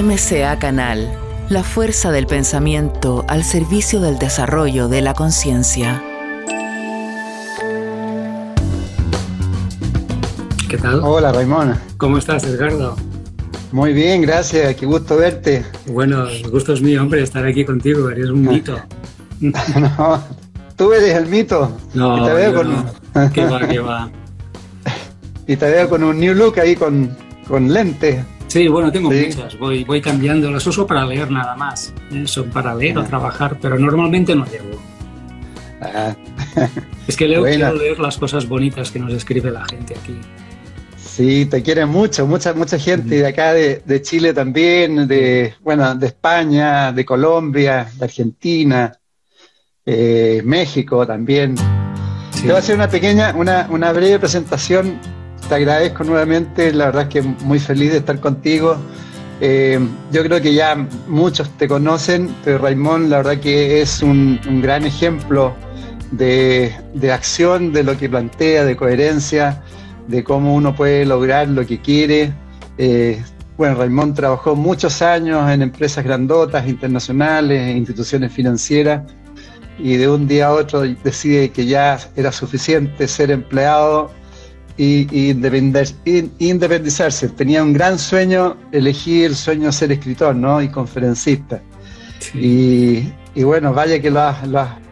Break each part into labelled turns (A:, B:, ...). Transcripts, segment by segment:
A: MCA Canal, la fuerza del pensamiento al servicio del desarrollo de la conciencia.
B: ¿Qué tal?
C: Hola, Raimón.
B: ¿Cómo estás, Edgardo?
C: Muy bien, gracias. Qué gusto verte.
B: Bueno, el gusto es mío, hombre, estar aquí contigo. Eres un mito.
C: no, tú eres el mito.
B: No,
C: y te veo con...
B: no. ¿Qué va, qué va?
C: y te veo con un new look ahí con, con lentes.
B: Sí, bueno, tengo muchas. Voy, voy cambiando. Las uso para leer nada más. ¿eh? Son para leer o trabajar, pero normalmente no llevo.
C: Ah.
B: Es que leo, bueno. quiero leer las cosas bonitas que nos escribe la gente aquí.
C: Sí, te quiere mucho, mucha, mucha gente de acá, de, de, Chile también, de, bueno, de España, de Colombia, de Argentina, eh, México también. Sí. Te voy a hacer una pequeña, una, una breve presentación. Te agradezco nuevamente, la verdad es que muy feliz de estar contigo. Eh, yo creo que ya muchos te conocen, pero Raimón, la verdad que es un, gran ejemplo de, de acción, de lo que plantea, de coherencia de cómo uno puede lograr lo que quiere. Eh, bueno, Raimón trabajó muchos años en empresas grandotas, internacionales, instituciones financieras, y de un día a otro decide que ya era suficiente ser empleado y, y independizarse. Tenía un gran sueño, elegir el sueño de ser escritor ¿no? y conferencista. Sí. Y, y, bueno, vaya que lo has, lo has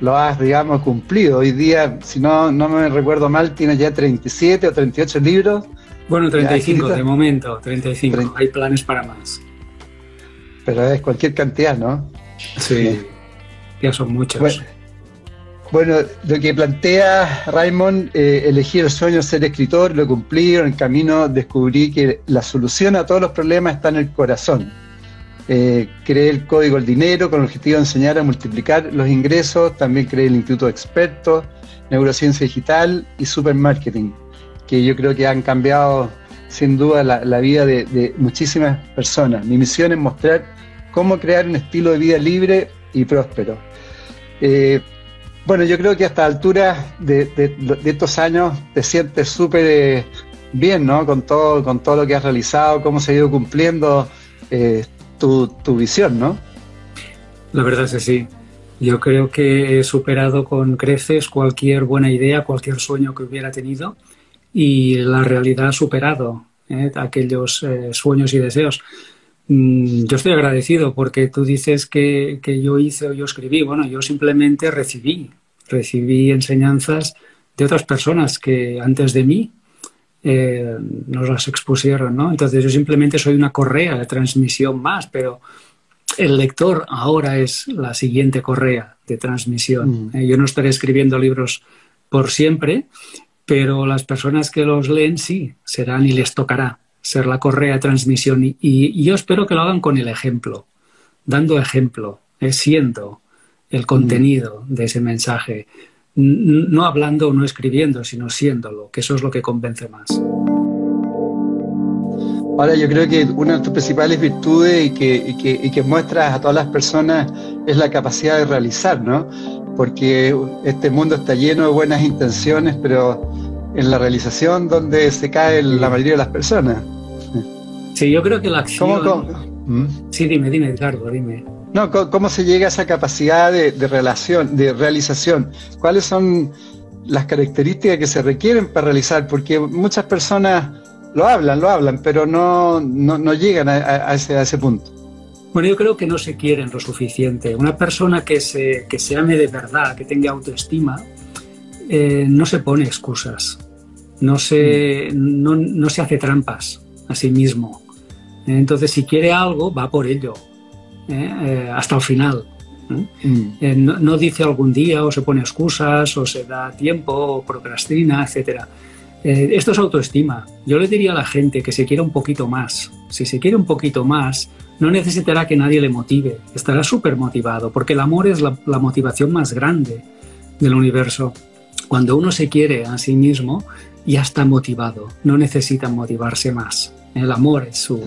C: lo has, digamos, cumplido. Hoy día, si no, no me recuerdo mal, tienes ya 37 o 38 libros.
B: Bueno, 35 de momento, 35. 30. Hay planes para más.
C: Pero es cualquier cantidad, ¿no?
B: Sí, ya son muchos.
C: Bueno, bueno, lo que plantea Raymond, eh, elegir el sueño de ser escritor, lo cumplí, en el camino descubrí que la solución a todos los problemas está en el corazón eh, creé el código del dinero con el objetivo de enseñar a multiplicar los ingresos. También creé el Instituto de Expertos, Neurociencia Digital y Supermarketing, que yo creo que han cambiado sin duda la, vida de, de, muchísimas personas. Mi misión es mostrar cómo crear un estilo de vida libre y próspero. Eh, bueno, yo creo que hasta altura de, estos años te sientes súper eh, bien, ¿no? Con todo, con todo lo que has realizado, cómo se ha ido cumpliendo eh, tu, tu, visión, ¿no?
B: La verdad es que sí. Yo creo que he superado con creces cualquier buena idea, cualquier sueño que hubiera tenido y la realidad ha superado ¿eh? aquellos eh, sueños y deseos. Mm, yo estoy agradecido porque tú dices que, que, yo hice o yo escribí. Bueno, yo simplemente recibí, recibí enseñanzas de otras personas que antes de mí eh, nos las expusieron, ¿no? Entonces yo simplemente soy una correa de transmisión más, pero el lector ahora es la siguiente correa de transmisión. Mm. Eh, yo no estaré escribiendo libros por siempre, pero las personas que los leen sí, serán y les tocará ser la correa de transmisión y, y yo espero que lo hagan con el ejemplo, dando ejemplo, eh, siendo el contenido mm. de ese mensaje no hablando o no escribiendo, sino siéndolo, que eso es lo que convence más.
C: Ahora yo creo que una de tus principales virtudes y que, y que, y que muestras a todas las personas es la capacidad de realizar, ¿no? Porque este mundo está lleno de buenas intenciones, pero en la realización donde se cae la mayoría de las personas.
B: Sí, yo creo que la acción...
C: ¿Cómo, cómo?
B: ¿Mm? Sí, dime, dime, Edgardo, dime.
C: No, ¿cómo se llega a esa capacidad de, de, relación, de realización? ¿Cuáles son las características que se requieren para realizar? Porque muchas personas lo hablan, lo hablan, pero no, no, no llegan a, a, ese, a, ese, punto.
B: Bueno, yo creo que no se quieren lo suficiente. Una persona que se, que se ame de verdad, que tenga autoestima, eh, no se pone excusas, no se, mm. no, no se hace trampas a sí mismo. Entonces, si quiere algo, va por ello ¿eh? Eh, hasta el final. Mm. Eh, no, no, dice algún día o se pone excusas o se da tiempo o procrastina, etc. esto es autoestima. Yo le diría a la gente que se quiera un poquito más. Si se quiere un poquito más, no necesitará que nadie le motive. Estará súper motivado porque el amor es la, la motivación más grande del universo. Cuando uno se quiere a sí mismo, ya está motivado, no necesita motivarse más. El amor es su,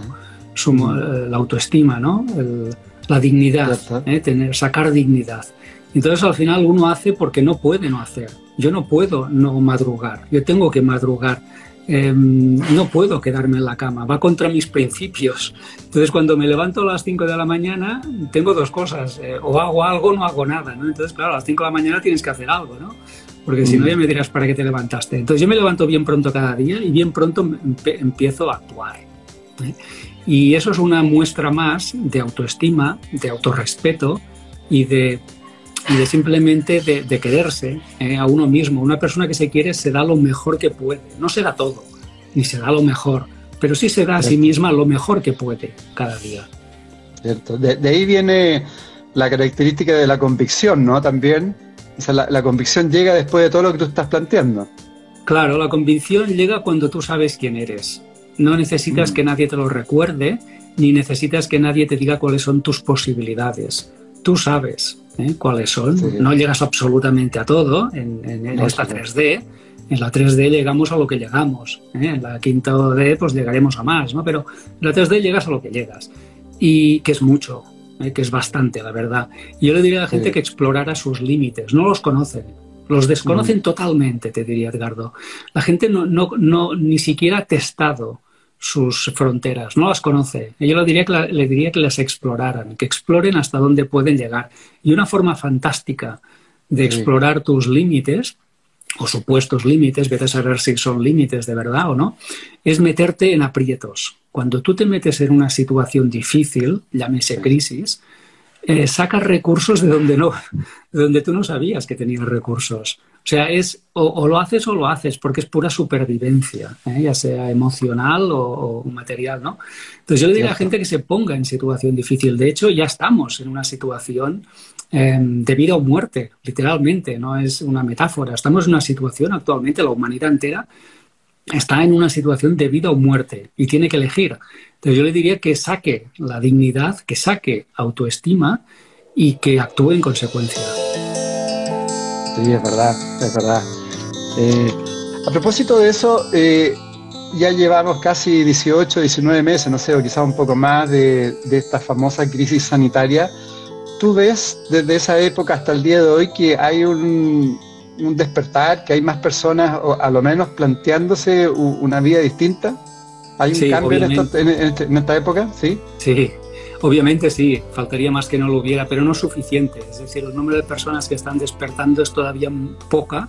B: su la autoestima, ¿no? El, la dignidad, ¿eh? tener, sacar dignidad. Entonces al final uno hace porque no puede no hacer. Yo no puedo no madrugar, yo tengo que madrugar. em, no puedo quedarme en la cama, va contra mis principios. Entonces, cuando me levanto a las 5 de la mañana, tengo dos cosas, eh, o hago algo o no hago nada, ¿no? Entonces, claro, a las 5 de la mañana tienes que hacer algo, ¿no? Porque si no, ya me dirás para qué te levantaste. Entonces, yo me levanto bien pronto cada día y bien pronto empiezo a actuar. ¿eh? Y eso es una muestra más de autoestima, de autorrespeto y de y de simplemente de, quererse eh, a uno mismo. Una persona que se quiere se da lo mejor que puede. No se da todo, ni se da lo mejor, pero sí se da a sí misma lo mejor que puede cada día.
C: Cierto. De, ahí viene la característica de la convicción, ¿no? También. la, convicción llega después de todo lo que tú estás planteando.
B: Claro, la convicción llega cuando tú sabes quién eres. No necesitas mm. que nadie te lo recuerde, ni necesitas que nadie te diga cuáles son tus posibilidades. Tú sabes, ¿eh? cuáles son. No llegas absolutamente a todo en, esta 3D. En la 3D llegamos a lo que llegamos. ¿eh? En la quinta D pues llegaremos a más, ¿no? Pero en la 3D llegas a lo que llegas. Y que es mucho, ¿eh? que es bastante, la verdad. Yo le diría a la gente que explorara sus límites. No los conocen. Los desconocen mm. totalmente, te diría Edgardo. La gente no, no, no, ni siquiera ha testado sus fronteras, no las conoce. Yo le diría, que le diría que las exploraran, que exploren hasta dónde pueden llegar. Y una forma fantástica de explorar tus límites, o supuestos límites, vete a saber si son límites de verdad o no, es meterte en aprietos. Cuando tú te metes en una situación difícil, llámese crisis, eh, sacas recursos de donde no, de donde tú no sabías que tenías recursos. O sea, es o, lo haces o lo haces, porque es pura supervivencia, ¿eh? ya sea emocional o, material, ¿no? Entonces yo le digo a la gente que se ponga en situación difícil. De hecho, ya estamos en una situación em, de vida o muerte, literalmente, no es una metáfora. Estamos en una situación actualmente, la humanidad entera está en una situación de vida o muerte y tiene que elegir. Entonces yo le diría que saque la dignidad, que saque autoestima y que actúe en consecuencia.
C: Sí, es verdad, es verdad. Eh, a propósito de eso, eh, ya llevamos casi 18, 19 meses, no sé, o quizás un poco más de, esta famosa crisis sanitaria. ¿Tú ves desde esa época hasta el día de hoy que hay un, despertar, que hay más personas, o a lo menos planteándose una vida distinta? ¿Hay un cambio en esta, este, en esta, época? Sí.
B: Sí, Obviamente sí, faltaría más que no lo hubiera, pero no es suficiente. Es decir, el número de personas que están despertando es todavía poca,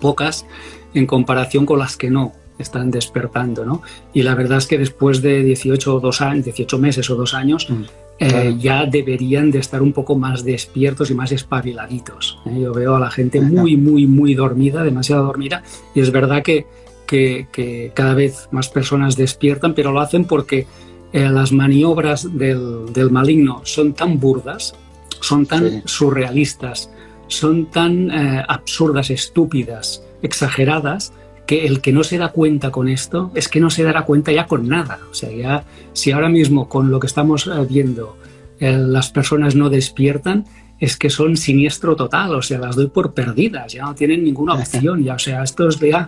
B: pocas en comparación con las que no están despertando, ¿no? Y la verdad es que después de 18 o dos años, 18 meses o dos años, mm, eh, ya deberían de estar un poco más despiertos y más espabiladitos. ¿eh? Yo veo a la gente muy, muy, muy dormida, demasiado dormida, y es verdad que, que cada vez más personas despiertan, pero lo hacen porque eh, las maniobras del, maligno son tan burdas, son tan surrealistas, son tan absurdas, estúpidas, exageradas, que el que no se da cuenta con esto es que no se dará cuenta ya con nada. O sea, ya si ahora mismo con lo que estamos eh, viendo las personas no despiertan, es que son siniestro total, o sea, las doy por perdidas, ya no tienen ninguna opción, ya, o sea, esto es de,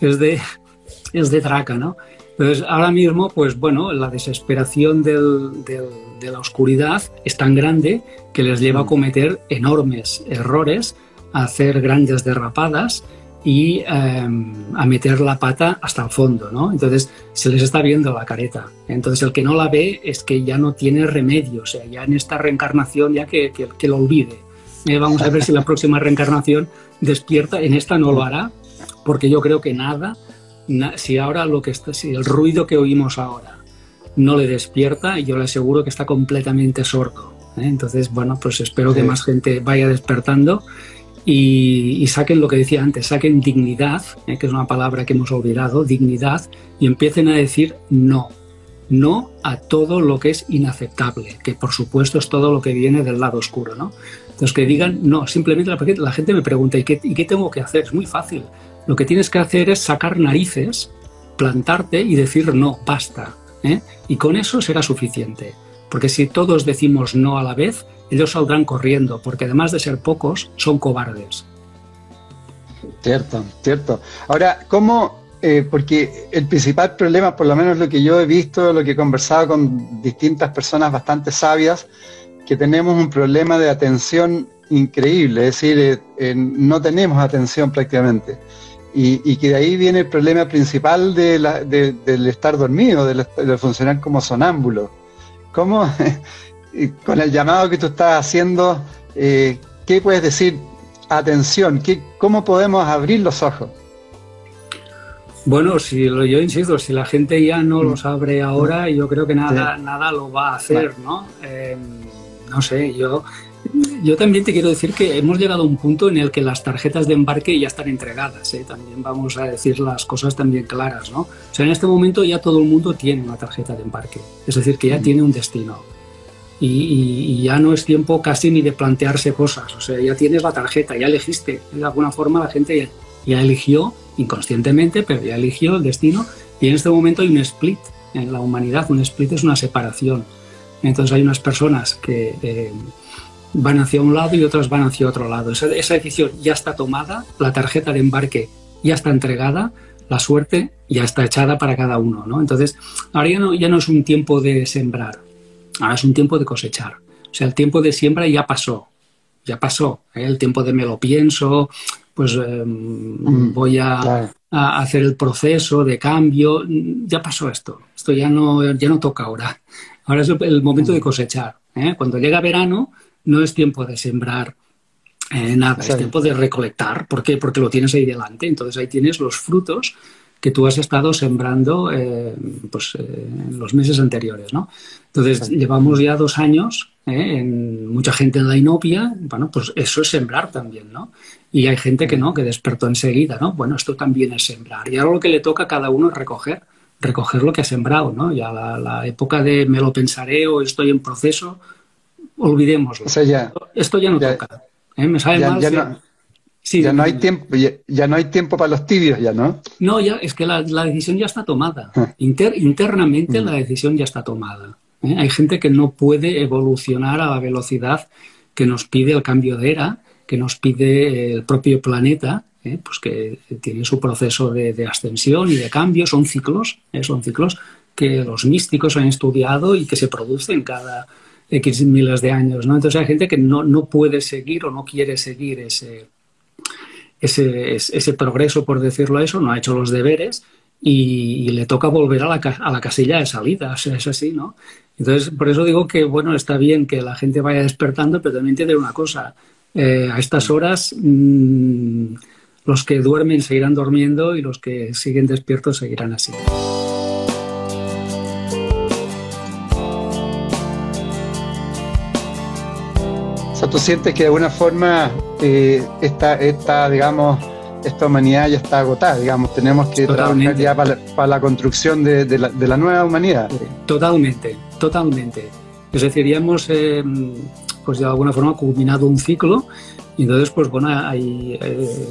B: es de, es de traca, ¿no? Entonces, ahora mismo, pues bueno, la desesperación de la oscuridad es tan grande que les lleva a mm. cometer enormes errores, a hacer grandes derrapadas y em, a meter la pata hasta el fondo, ¿no? Entonces se les está viendo la careta. Entonces el que no la ve es que ya no tiene remedio, o sea, ya en esta reencarnación ya que, que, lo olvide. Eh, vamos a ver si la próxima reencarnación despierta, en esta no lo hará, porque yo creo que nada si ahora lo que está, si el ruido que oímos ahora no le despierta, yo le aseguro que está completamente sordo. ¿eh? Entonces, bueno, pues espero que más gente vaya despertando y, saquen lo que decía antes, saquen dignidad, ¿eh? que es una palabra que hemos olvidado, dignidad, y empiecen a decir no. No a todo lo que es inaceptable, que por supuesto es todo lo que viene del lado oscuro, ¿no? Entonces que digan no, simplemente la, gente me pregunta, ¿y qué, ¿y qué tengo que hacer? Es muy fácil. Lo que tienes que hacer es sacar narices, plantarte y decir no, basta. ¿eh? Y con eso será suficiente. Porque si todos decimos no a la vez, ellos saldrán corriendo, porque además de ser pocos, son cobardes.
C: Cierto, cierto. Ahora, ¿cómo? Eh, porque el principal problema, por lo menos lo que yo he visto, lo que he conversado con distintas personas bastante sabias, que tenemos un problema de atención increíble, es decir, eh, no tenemos atención prácticamente. y, que de ahí viene el problema principal de del estar dormido, del, funcionar como sonámbulo. ¿Cómo, con el llamado que tú estás haciendo, eh, qué puedes decir? Atención, ¿qué, ¿cómo podemos abrir los ojos?
B: Bueno, si yo insisto, si la gente ya no los abre ahora, yo creo que nada, nada lo va a hacer, ¿no? Eh, no sé, yo yo también te quiero decir que hemos llegado a un punto en el que las tarjetas de embarque ya están entregadas, ¿eh? también vamos a decir las cosas también claras, ¿no? O sea, en este momento ya todo el mundo tiene una tarjeta de embarque, es decir, que ya mm. tiene un destino. Y, ya no es tiempo casi ni de plantearse cosas, o sea, ya tienes la tarjeta, ya elegiste, de alguna forma la gente ya, eligió, inconscientemente, pero ya eligió el destino, y en este momento hay un split en la humanidad, un split es una separación. Entonces hay unas personas que... Eh, van hacia un lado y otras van hacia otro lado. Esa, decisión ya está tomada, la tarjeta de embarque ya está entregada, la suerte ya está echada para cada uno. ¿no? Entonces, ahora ya no, ya no es un tiempo de sembrar, ahora es un tiempo de cosechar. O sea, el tiempo de siembra ya pasó, ya pasó. ¿eh? El tiempo de me lo pienso, pues em, mm, voy a, hacer el proceso de cambio, ya pasó esto. Esto ya no, ya no toca ahora. Ahora es el momento de mm. cosechar. ¿eh? Cuando llega verano, no es tiempo de sembrar eh, nada, es tiempo de recolectar. ¿Por qué? Porque lo tienes ahí delante. Entonces ahí tienes los frutos que tú has estado sembrando eh, pues, eh, en los meses anteriores. ¿no? Entonces llevamos ya dos años, en mucha gente en la inopia, bueno, pues eso es sembrar también, ¿no? Y hay gente que no, que despertó enseguida, ¿no? Bueno, esto también es sembrar. Y ahora lo que le toca a cada uno es recoger, recoger lo que ha sembrado, ¿no? Ya la, la época de me lo pensaré o estoy en proceso, olvidémoslo. Esto ya no toca. ¿eh? Me sabe mal.
C: Ya no, hay tiempo, ya, no hay tiempo para los tibios, ya, ¿no?
B: No, ya es que la, decisión ya está tomada. Ah. internamente mm. la decisión ya está tomada. ¿eh? Hay gente que no puede evolucionar a la velocidad que nos pide el cambio de era, que nos pide el propio planeta, ¿eh? pues que tiene su proceso de, ascensión y de cambio. Son ciclos, son ciclos que los místicos han estudiado y que se producen cada X miles de años, ¿no? Entonces hay gente que no, no puede seguir o no quiere seguir ese, ese, ese, progreso, por decirlo eso, no ha hecho los deberes y, le toca volver a la, a la, casilla de salida, es así, ¿no? Entonces, por eso digo que, bueno, está bien que la gente vaya despertando, pero también tiene una cosa, eh, a estas horas mm, los que duermen seguirán durmiendo y los que siguen despiertos seguirán así.
C: Tú sientes que de alguna forma eh, esta, digamos, esta humanidad ya está agotada, digamos, tenemos que trabajar ya para, la construcción de, la, nueva humanidad.
B: Totalmente, totalmente. Es decir, ya hemos, eh, pues de alguna forma, culminado un ciclo y entonces, pues bueno, hay, eh,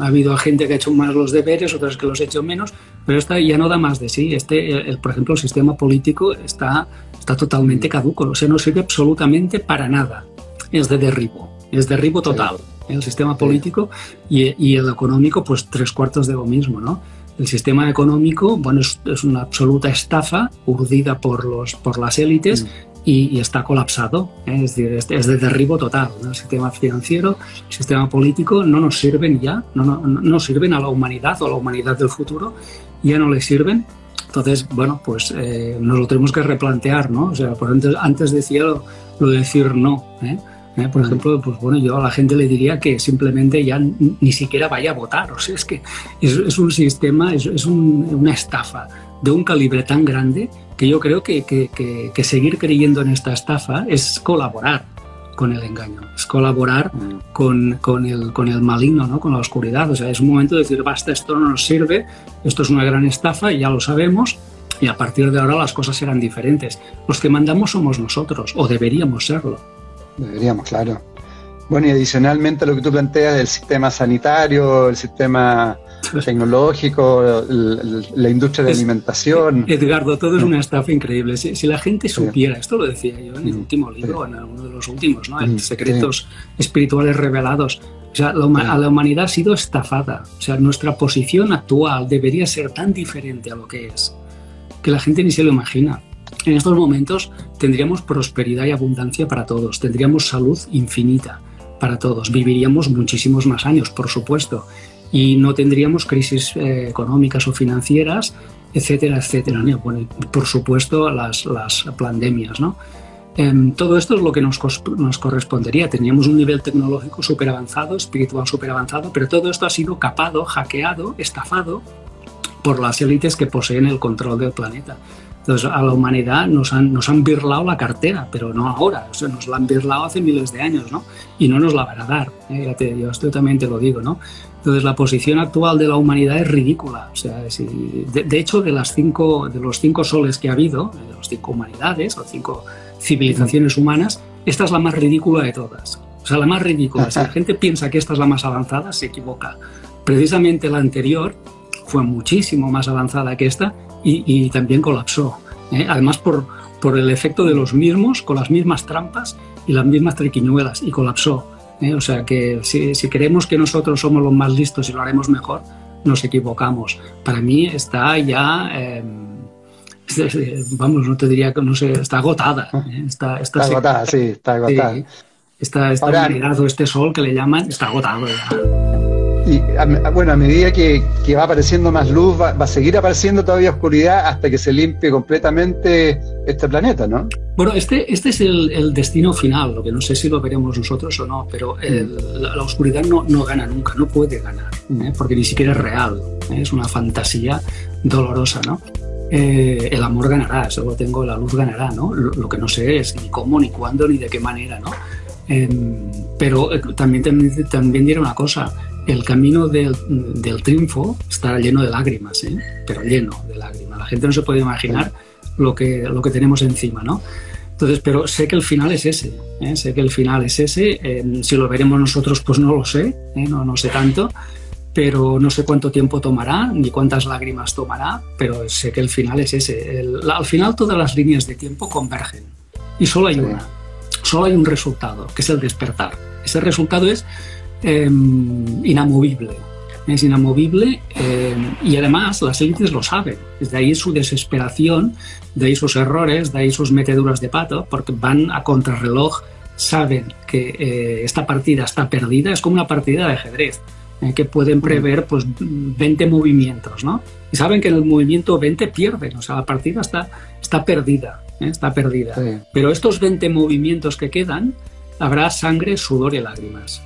B: ha habido gente que ha hecho más los deberes, otras que los ha hecho menos, pero esta ya no da más de sí. Este, el, por ejemplo, el sistema político está, está totalmente caduco, o sea, no sirve absolutamente para nada es de derribo, es derribo total. El sistema político y, el económico, pues tres cuartos de lo mismo, ¿no? El sistema económico, bueno, es, una absoluta estafa urdida por, los, por las élites mm. y, está colapsado, ¿eh? es decir, es, de derribo total. El sistema financiero, el sistema político no nos sirven ya, no, no, no sirven a la humanidad o a la humanidad del futuro, ya no le sirven entonces, bueno, pues eh, nos lo tenemos que replantear, ¿no? O sea, por antes, antes decía lo, lo de decir no, ¿eh? ¿Eh? Por ejemplo, pues bueno, yo a la gente le diría que simplemente ya ni siquiera vaya a votar. O sea, es que es, un sistema, es, una estafa de un calibre tan grande que yo creo que, que, seguir creyendo en esta estafa es colaborar con el engaño, es colaborar mm. con, con, el, con el maligno, ¿no? con la oscuridad. O sea, es un momento de decir, basta, esto no nos sirve, esto es una gran estafa y ya lo sabemos, y a partir de ahora las cosas serán diferentes. Los que mandamos somos nosotros, o deberíamos serlo.
C: Deberíamos, claro. Bueno, y adicionalmente lo que tú planteas del sistema sanitario, el sistema tecnológico, la industria de alimentación.
B: Edgardo, todo es una estafa increíble. Si, la gente supiera, esto lo decía yo en el último libro, en uno de los últimos, ¿no? Secretos espirituales revelados. O sea, la, a la humanidad ha sido estafada. O sea, nuestra posición actual debería ser tan diferente a lo que es, que la gente ni se lo imagina. En estos momentos tendríamos prosperidad y abundancia para todos, tendríamos salud infinita para todos, viviríamos muchísimos más años, por supuesto. y no tendríamos crisis eh, económicas o financieras, etcétera, etcétera. por supuesto, las, las pandemias, ¿no? Em, todo esto es lo que nos, nos correspondería. Teníamos un nivel tecnológico súper avanzado, espiritual súper avanzado, pero todo esto ha sido capado, hackeado, estafado por las élites que poseen el control del planeta. Entonces, a la humanidad nos han, nos han birlado la cartera, pero no ahora, o sea, nos la han birlado hace miles de años, ¿no? Y no nos la van a dar, ¿eh? yo esto también te lo digo, ¿no? Entonces, la posición actual de la humanidad es ridícula. O sea, de, hecho, de, las cinco, de los cinco soles que ha habido, de las cinco humanidades o cinco civilizaciones humanas, esta es la más ridícula de todas. O sea, la más ridícula. Si la gente piensa que esta es la más avanzada, se equivoca. Precisamente la anterior fue muchísimo más avanzada que esta y, también colapsó. ¿eh? Además, por, por el efecto de los mismos, con las mismas trampas y las mismas triquiñuelas, y colapsó. ¿eh? O sea que si, si, creemos que nosotros somos los más listos y lo haremos mejor, nos equivocamos. Para mí está ya... Em, vamos, no te diría que no sé, está agotada. ¿eh?
C: Está, está, agotada, sí, está agotada.
B: está, este sol que le llaman, está agotado ya.
C: Y bueno, a medida que, va apareciendo más luz, va, a seguir apareciendo todavía oscuridad hasta que se limpie completamente este planeta, ¿no?
B: Bueno, este, este es el, destino final, lo que no sé si lo veremos nosotros o no, pero mm. la, oscuridad no, no, gana nunca, no puede ganar, ¿eh? mm. porque ni siquiera es real, ¿eh? es una fantasía dolorosa, ¿no? Eh, el amor ganará, solo tengo, la luz ganará, ¿no? Lo, lo, que no sé es ni cómo, ni cuándo, ni de qué manera, ¿no? Em, pero también, también, también diré una cosa, el camino del, triunfo está lleno de lágrimas, ¿eh? pero lleno de lágrimas. La gente no se puede imaginar lo que, lo que tenemos encima, ¿no? Entonces, pero sé que el final es ese, ¿eh? sé que el final es ese. si lo veremos nosotros, pues no lo sé, ¿eh? no, no sé tanto, pero no sé cuánto tiempo tomará ni cuántas lágrimas tomará, pero sé que el final es ese. al final todas las líneas de tiempo convergen y solo hay una, solo hay un resultado, que es el despertar. Ese resultado es Em, inamovible. Es inamovible em, y además las élites lo saben. De ahí su desesperación, de ahí sus errores, de ahí sus meteduras de pato, porque van a contrarreloj, saben que eh, esta partida está perdida, es como una partida de ajedrez, eh, que pueden mm. prever pues 20 movimientos, ¿no? Y saben que en el movimiento 20 pierden, o sea, la partida está, está perdida, ¿eh? está perdida. Pero estos 20 movimientos que quedan, habrá sangre, sudor y lágrimas.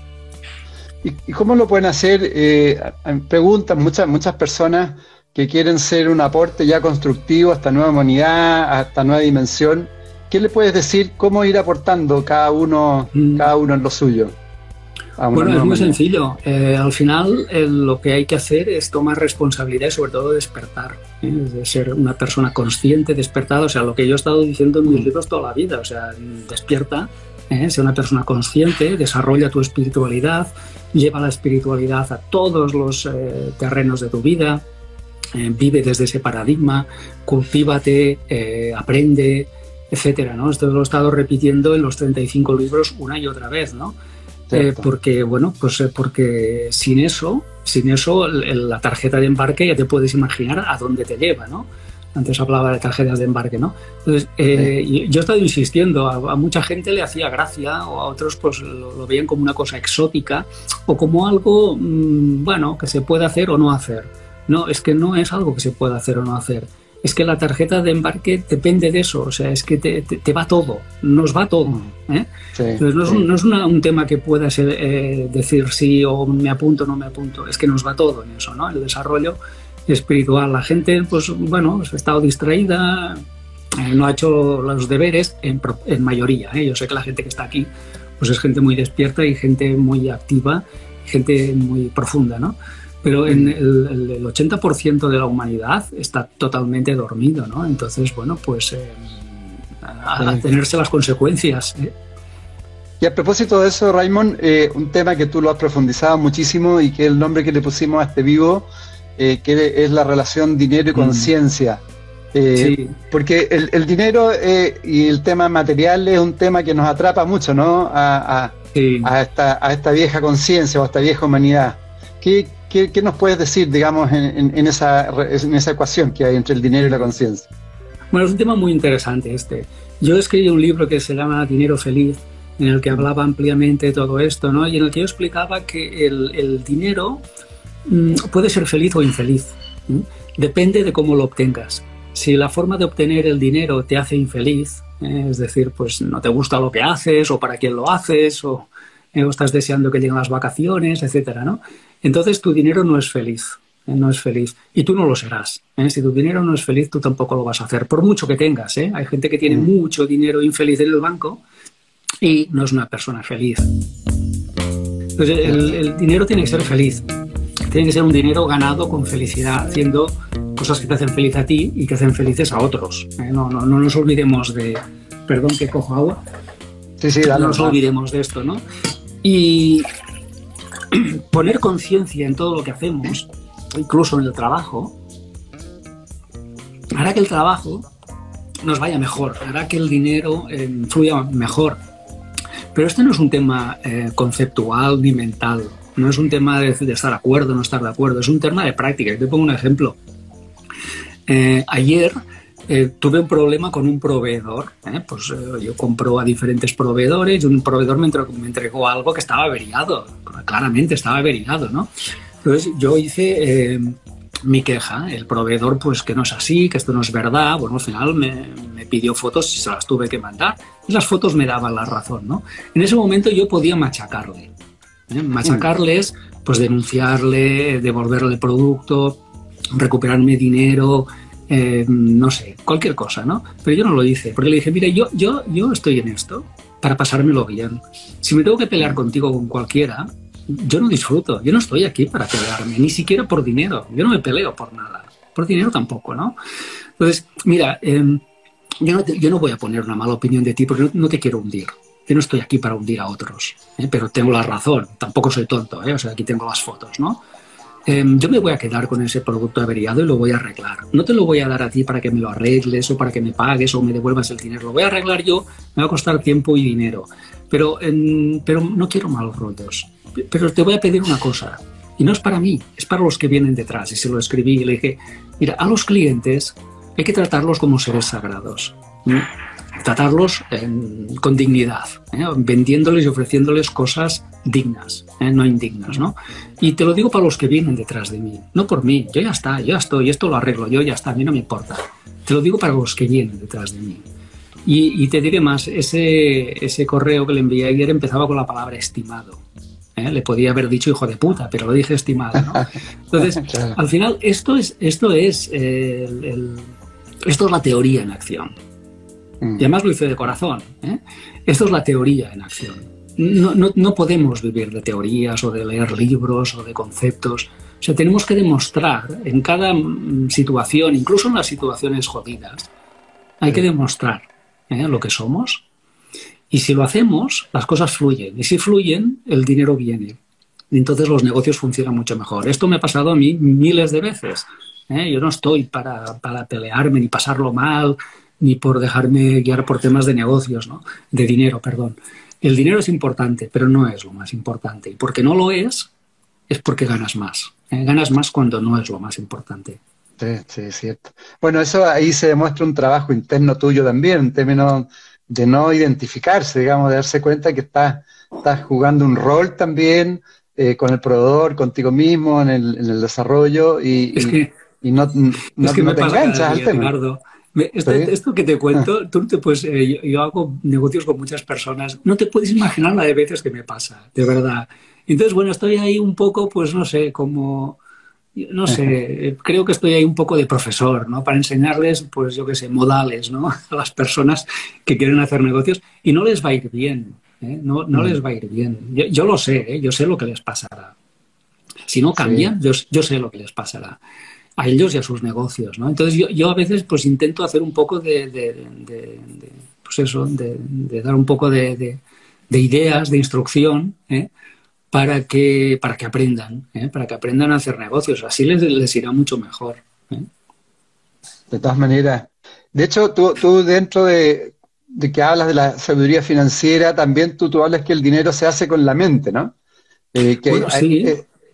C: ¿Y, cómo lo pueden hacer? Eh, preguntan muchas, muchas personas que quieren ser un aporte ya constructivo a esta nueva humanidad, a esta nueva dimensión. ¿Qué le puedes decir? ¿Cómo ir aportando cada uno, mm. cada uno en lo suyo?
B: Bueno, es muy sencillo. Eh, al final lo que hay que hacer es tomar responsabilidad y sobre todo despertar. ¿eh? De ser una persona consciente, despertada. O sea, lo que yo he estado diciendo en mis libros toda la vida. O sea, despierta, ¿eh? sea una persona consciente, desarrolla tu espiritualidad, lleva la espiritualidad a todos los eh, terrenos de tu vida, eh, vive desde ese paradigma, cultívate, eh, aprende, etcétera, ¿no? Esto lo he estado repitiendo en los 35 libros una y otra vez, ¿no? porque, bueno, pues porque sin eso, sin eso, la tarjeta de embarque ya te puedes imaginar a dónde te lleva, ¿no? Antes hablaba de tarjetas de embarque, ¿no? Entonces, eh, yo he estado insistiendo, a, mucha gente le hacía gracia o a otros pues lo, veían como una cosa exótica o como algo, mm, bueno, que se puede hacer o no hacer. No, es que no es algo que se pueda hacer o no hacer. Es que la tarjeta de embarque depende de eso, o sea, es que te, va todo, nos va todo. ¿eh? Entonces no es, un, tema que pueda ser, eh, decir sí o me apunto o no me apunto, es que nos va todo en eso, ¿no? El desarrollo espiritual. La gente, pues bueno, ha estado distraída, eh, no ha hecho los deberes en, mayoría. ¿eh? Yo sé que la gente que está aquí, pues es gente muy despierta y gente muy activa, gente muy profunda, ¿no? Pero en el, 80% de la humanidad está totalmente dormido, ¿no? Entonces, bueno, pues eh, a, tenerse las consecuencias.
C: Y a propósito de eso, Raymond, un tema que tú lo has profundizado muchísimo y que el nombre que le pusimos a este vivo eh, que es la relación dinero y mm. conciencia. Eh, porque el, dinero eh, y el tema material es un tema que nos atrapa mucho, ¿no? A, esta, a esta, vieja conciencia o a esta vieja humanidad. ¿Qué, qué, nos puedes decir, digamos, en, en, esa, en esa ecuación que hay entre el dinero y la conciencia?
B: Bueno, es un tema muy interesante este. Yo escribí un libro que se llama Dinero Feliz, en el que hablaba ampliamente de todo esto, ¿no? Y en el que yo explicaba que el, el dinero puede ser feliz o infeliz. Depende de cómo lo obtengas. Si la forma de obtener el dinero te hace infeliz, ¿eh? es decir, pues no te gusta lo que haces o para quién lo haces o, ¿eh? estás deseando que lleguen las vacaciones, etcétera, ¿no? Entonces tu dinero no es feliz, ¿eh? no es feliz y tú no lo serás. Si tu dinero no es feliz, tú tampoco lo vas a hacer, por mucho que tengas. Hay gente que tiene mm. mucho dinero infeliz en el banco y no es una persona feliz. Entonces el dinero tiene que ser feliz tiene que ser un dinero ganado con felicidad, haciendo cosas que te hacen feliz a ti y que hacen felices a otros. ¿eh? No, no, no, nos olvidemos de... Perdón que cojo agua.
C: Sí, sí,
B: no nos olvidemos de esto, ¿no? Y poner conciencia en todo lo que hacemos, incluso en el trabajo, hará que el trabajo nos vaya mejor, hará que el dinero eh, fluya mejor. Pero este no es un tema eh, conceptual ni mental. No es un tema de, estar de acuerdo o no estar de acuerdo, es un tema de práctica. Yo te pongo un ejemplo. Eh, ayer eh, tuve un problema con un proveedor. Eh, pues yo compro a diferentes proveedores y un proveedor me entregó, algo que estaba averiado. Claramente estaba averiado, ¿no? Entonces yo hice mi queja. El proveedor, pues que no es así, que esto no es verdad. Bueno, al final me, me pidió fotos y se las tuve que mandar. Y las fotos me daban la razón, ¿no? En ese momento yo podía machacarle. ¿Eh? machacarles, pues denunciarle, devolverle el producto, recuperarme dinero, eh, no sé, cualquier cosa, ¿no? Pero yo no lo hice, porque le dije, mira, yo, yo, yo estoy en esto para pasármelo bien. Si me tengo que pelear contigo con cualquiera, yo no disfruto, yo no estoy aquí para pelearme, ni siquiera por dinero, yo no me peleo por nada, por dinero tampoco, ¿no? Entonces, mira, em, yo, no yo, no voy a poner una mala opinión de ti porque no te quiero hundir. Yo no estoy aquí para hundir a otros, ¿eh? pero tengo la razón, tampoco soy tonto, ¿eh? o sea, aquí tengo las fotos, ¿no? Em, yo me voy a quedar con ese producto averiado y lo voy a arreglar. No te lo voy a dar a ti para que me lo arregles o para que me pagues o me devuelvas el dinero. Lo voy a arreglar yo, me va a costar tiempo y dinero. Pero, em, pero no quiero malos rollos. Pero te voy a pedir una cosa, y no es para mí, es para los que vienen detrás. Y se lo escribí y le dije, mira, a los clientes hay que tratarlos como seres sagrados tratarlos con dignidad, ¿eh? vendiéndoles y ofreciéndoles cosas dignas, ¿eh? no indignas. ¿no? Y te lo digo para los que vienen detrás de mí, no por mí, yo ya está, yo ya estoy, esto lo arreglo yo, ya está, a mí no me importa. Te lo digo para los que vienen detrás de mí. Y, te diré más, ese, ese correo que le envié ayer empezaba con la palabra estimado. ¿eh? Le podía haber dicho hijo de puta, pero lo dije estimado. ¿no? Entonces, al final, esto es, esto es, esto es la teoría en acción. Mm. Y además lo hice de corazón. ¿eh? Esto es la teoría en acción. No, no, no, podemos vivir de teorías o de leer libros o de conceptos. O sea, tenemos que demostrar en cada mm, situación, incluso en las situaciones jodidas, hay que demostrar ¿eh? lo que somos. Y si lo hacemos, las cosas fluyen. Y si fluyen, el dinero viene. Y entonces los negocios funcionan mucho mejor. Esto me ha pasado a mí miles de veces. ¿eh? Yo no estoy para, para pelearme ni pasarlo mal, ni por dejarme guiar por temas de negocios, ¿no? de dinero, perdón. El dinero es importante, pero no es lo más importante. Y porque no lo es, es porque ganas más. ¿eh? Ganas más cuando no es lo más importante.
C: Sí, sí, es cierto. Bueno, eso ahí se demuestra un trabajo interno tuyo también, en términos de no identificarse, digamos, de darse cuenta que estás, estás jugando un rol también eh, con el proveedor, contigo mismo, en el, en el desarrollo y, y, no, no, te enganchas al tema.
B: Esto, que te cuento, tú te puedes, eh, yo, hago negocios con muchas personas, no te puedes imaginar la de veces que me pasa, de verdad. Entonces, bueno, estoy ahí un poco, pues no sé, como, no sé, creo que estoy ahí un poco de profesor, ¿no? Para enseñarles, pues yo qué sé, modales, ¿no? A las personas que quieren hacer negocios y no les va a ir bien, ¿eh? no, no les va a ir bien. Yo, lo sé, ¿eh? yo sé lo que les pasará. Si no cambian, yo, yo sé lo que les pasará a ellos y a sus negocios, ¿no? Entonces yo, yo a veces pues intento hacer un poco de, de, pues eso, de, dar un poco de, ideas, de instrucción, ¿eh? para, que, para que aprendan, ¿eh? para que aprendan a hacer negocios. Así les, les irá mucho mejor. ¿eh?
C: De todas maneras. De hecho, tú, tú dentro de, que hablas de la sabiduría financiera, también tú, tú hablas que el dinero se hace con la mente, ¿no?
B: que bueno, sí.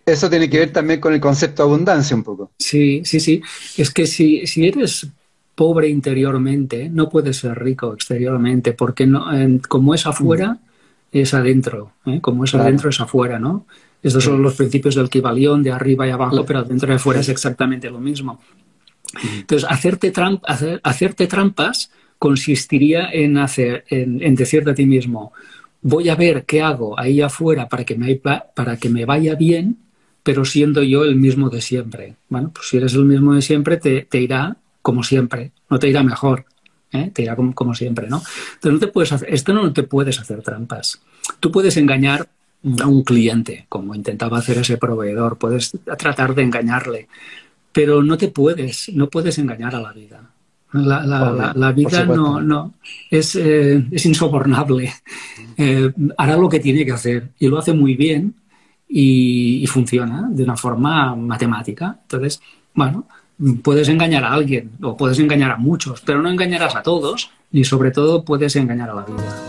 C: Eso tiene que ver también con el concepto de abundancia un poco.
B: Sí, sí, sí. Es que si, si eres pobre interiormente, no puedes ser rico exteriormente, porque no, como es afuera, es adentro, ¿eh? como es adentro es afuera, ¿no? Estos son los principios del Kibalión, de arriba y abajo, pero adentro y afuera es exactamente lo mismo. Entonces, hacerte, hacerte trampas consistiría en, hacer, en, decirte a ti mismo, voy a ver qué hago ahí afuera para que, me, para que me vaya bien, pero siendo yo el mismo de siempre. Bueno, pues si eres el mismo de siempre, te, irá como siempre, no te irá mejor, ¿eh? te irá como, siempre, ¿no? Entonces, no te puedes hacer, esto no te puedes hacer trampas. Tú puedes engañar a un cliente, como intentaba hacer ese proveedor, puedes tratar de engañarle, pero no te puedes, no puedes engañar a la vida. La, vida no, no es, eh, es insobornable. Eh, hará lo que tiene que hacer y lo hace muy bien y, funciona de una forma matemática. Entonces, bueno, puedes engañar a alguien o puedes engañar a muchos, pero no engañarás a todos y sobre todo puedes engañar a la vida.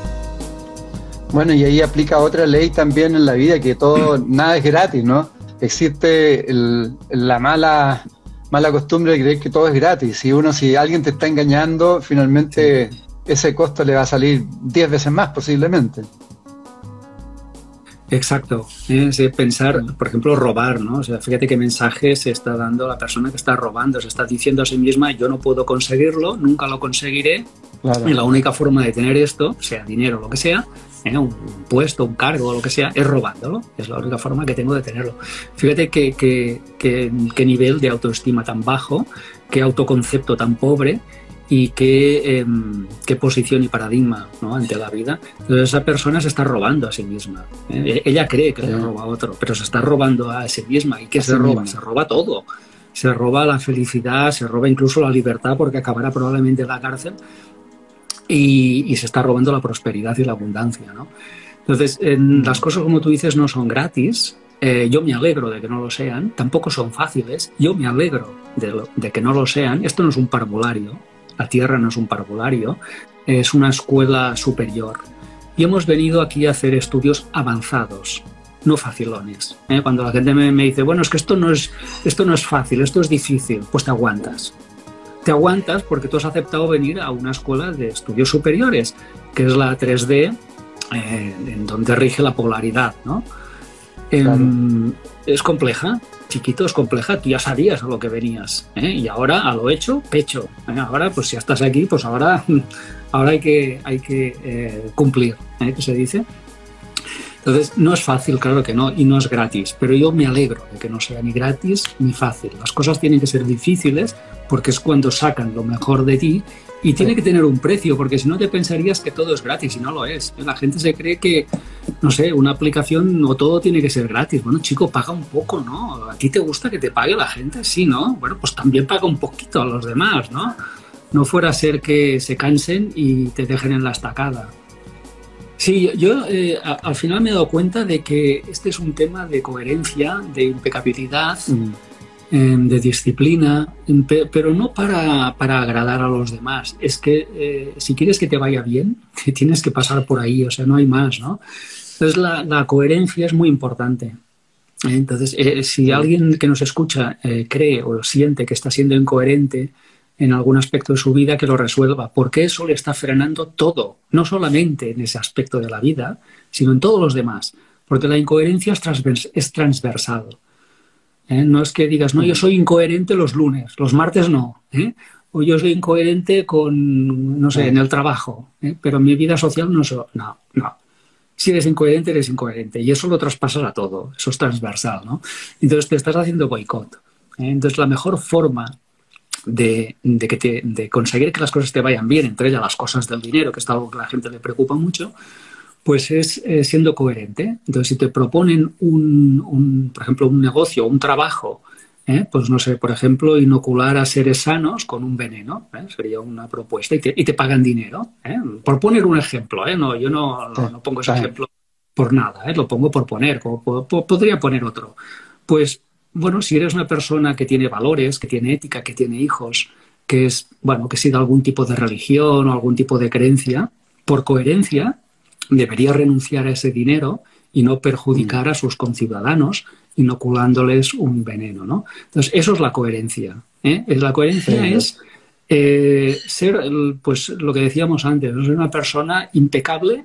C: Bueno, y ahí aplica otra ley también en la vida, que todo, nada es gratis, ¿no? Existe la mala mala costumbre de creer que todo es gratis. Si uno, si alguien te está engañando, finalmente ese costo le va a salir 10 veces más posiblemente.
B: Exacto, es pensar, por ejemplo, robar, ¿no? O sea, fíjate qué mensaje se está dando la persona que está robando, se está diciendo a sí misma, yo no puedo conseguirlo, nunca lo conseguiré, y la única forma de tener esto, sea dinero o lo que sea, ¿eh? un, puesto, un cargo o lo que sea, es robándolo. Es la única forma que tengo de tenerlo. Fíjate qué nivel de autoestima tan bajo, qué autoconcepto tan pobre y qué, em, qué posición y paradigma ¿no? ante la vida. Entonces esa persona se está robando a sí misma. ¿eh? E-, ella cree que le roba a otro, pero se está robando a sí misma. ¿Y qué se roba? Se roba todo. Se roba la felicidad, se roba incluso la libertad porque acabará probablemente en la cárcel y, se está robando la prosperidad y la abundancia. ¿no? Entonces, en, las cosas, como tú dices, no son gratis. Eh, yo me alegro de que no lo sean, tampoco son fáciles. Yo me alegro de, de que no lo sean. Esto no es un parvulario, la Tierra no es un parvulario, es una escuela superior. Y hemos venido aquí a hacer estudios avanzados, no facilones. ¿eh? Cuando la gente me, me, dice, bueno, es que esto no es, esto no es fácil, esto es difícil, pues te aguantas te aguantas porque tú has aceptado venir a una escuela de estudios superiores, que es la 3D, eh, en donde rige la polaridad, ¿no? Em, es compleja, chiquito, es compleja, tú ya sabías a lo que venías, ¿eh? y ahora a lo hecho, pecho. ¿eh? Ahora, pues si estás aquí, pues ahora, ahora hay que, hay que cumplir, ¿qué se dice? Entonces, no es fácil, claro que no, y no es gratis, pero yo me alegro de que no sea ni gratis ni fácil. Las cosas tienen que ser difíciles porque es cuando sacan lo mejor de ti y tiene que tener un precio, porque si no te pensarías que todo es gratis y no lo es. La gente se cree que, no sé, una aplicación no todo tiene que ser gratis. Bueno, chico, paga un poco, ¿no? ¿A ti te gusta que te pague la gente? Sí, ¿no? Bueno, pues también paga un poquito a los demás, ¿no? No fuera a ser que se cansen y te dejen en la estacada. Sí, yo eh, al final me he dado cuenta de que este es un tema de coherencia, de impecabilidad, mm. Em, de disciplina, em, pero no para, agradar a los demás. Es que eh, si quieres que te vaya bien, tienes que pasar por ahí, o sea, no hay más, ¿no? Entonces la, coherencia es muy importante. Entonces, eh, si alguien que nos escucha cree o siente que está siendo incoherente, en algún aspecto de su vida que lo resuelva, porque eso le está frenando todo, no solamente en ese aspecto de la vida, sino en todos los demás, porque la incoherencia es, transversal. ¿Eh? No es que digas, no, yo soy incoherente los lunes, los martes no, ¿eh? o yo soy incoherente con, no sé, en el trabajo, ¿eh? pero en mi vida social no soy, no, no. Si eres incoherente, eres incoherente, y eso lo traspasas a todo, eso es transversal, ¿no? Entonces te estás haciendo boicot. Entonces la mejor forma de, que de conseguir que las cosas te vayan bien, entre ellas las cosas del dinero, que es algo que a la gente le preocupa mucho, pues es eh, siendo coherente. Entonces, si te proponen un, por ejemplo, un negocio, un trabajo, ¿eh? pues no sé, por ejemplo, inocular a seres sanos con un veneno, ¿eh? sería una propuesta, y te, pagan dinero. Por poner un ejemplo, no, yo no, no, pongo ese ejemplo por nada, lo pongo por poner, podría poner otro. Pues bueno, si eres una persona que tiene valores, que tiene ética, que tiene hijos, que es, bueno, que sigue algún tipo de religión o algún tipo de creencia, por coherencia debería renunciar a ese dinero y no perjudicar a sus conciudadanos inoculándoles un veneno, ¿no? Entonces, eso es la coherencia. ¿eh? La coherencia es eh, ser, pues lo que decíamos antes, ser una persona impecable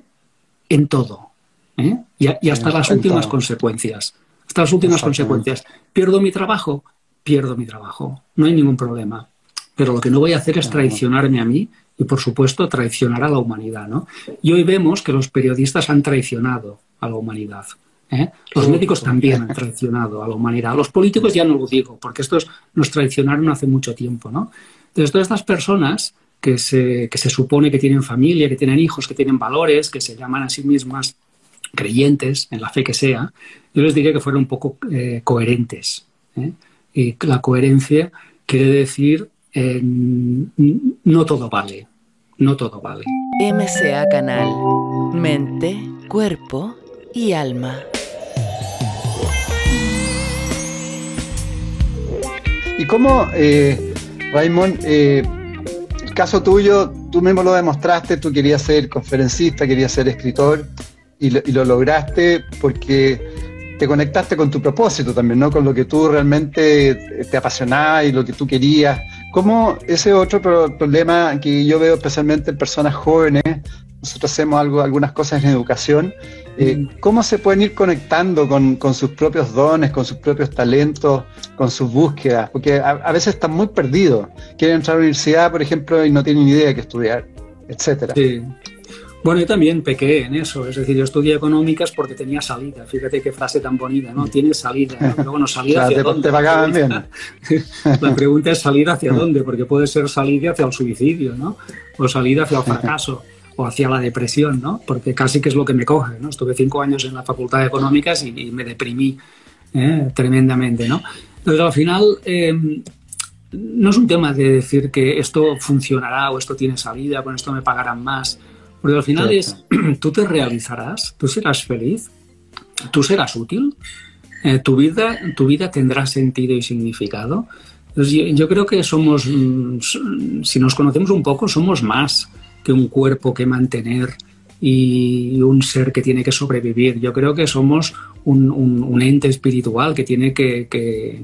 B: en todo, ¿eh? y, hasta las últimas consecuencias. Hasta las últimas consecuencias. ¿Pierdo mi trabajo? Pierdo mi trabajo. No hay ningún problema. Pero lo que no voy a hacer es traicionarme a mí y, por supuesto, traicionar a la humanidad. ¿no? Y hoy vemos que los periodistas han traicionado a la humanidad. ¿eh? Los médicos también han traicionado a la humanidad. Los políticos ya no lo digo, porque estos nos traicionaron hace mucho tiempo. ¿no? Entonces, todas estas personas que se, que se supone que tienen familia, que tienen hijos, que tienen valores, que se llaman a sí mismas creyentes, en la fe que sea, yo les diría que fueran un poco eh, coherentes. ¿eh? Y la coherencia quiere decir eh, no todo vale, no todo vale.
A: MCA Canal, mente, cuerpo y alma.
C: ¿Y cómo, eh, Raymond, el caso tuyo, tú mismo lo demostraste, tú querías ser conferencista, querías ser escritor, y lo, lograste porque te conectaste con tu propósito también, ¿no? Con lo que tú realmente te apasionaba y lo que tú querías. ¿Cómo ese otro problema que yo veo especialmente en personas jóvenes, nosotros hacemos algo, algunas cosas en educación, eh, mm. ¿cómo se pueden ir conectando con, sus propios dones, con sus propios talentos, con sus búsquedas? Porque a, a, veces están muy perdidos. Quieren entrar a la universidad, por ejemplo, y no tienen ni idea de qué estudiar, etcétera.
B: Sí. Bueno, yo también pequé en eso, es decir, yo estudié económicas porque tenía salida. Fíjate qué frase tan bonita, ¿no? Tiene salida. Pero bueno, salida hacia dónde. La pregunta es salida hacia dónde, porque puede ser salida hacia el suicidio, ¿no? O salida hacia el fracaso o hacia la depresión, ¿no? Porque casi que es lo que me coge, ¿no? Estuve cinco años en la Facultad de Económicas y, me deprimí ¿eh? tremendamente, ¿no? Entonces, al final, em, no es un tema de decir que esto funcionará o esto tiene salida, con esto me pagarán más porque al final es, tú te realizarás, tú serás feliz, tú serás útil, eh, tu, vida, tu vida tendrá sentido y significado. yo, creo que somos, mm, si nos conocemos un poco, somos más que un cuerpo que mantener y un ser que tiene que sobrevivir. Yo creo que somos un, ente espiritual que tiene que, que,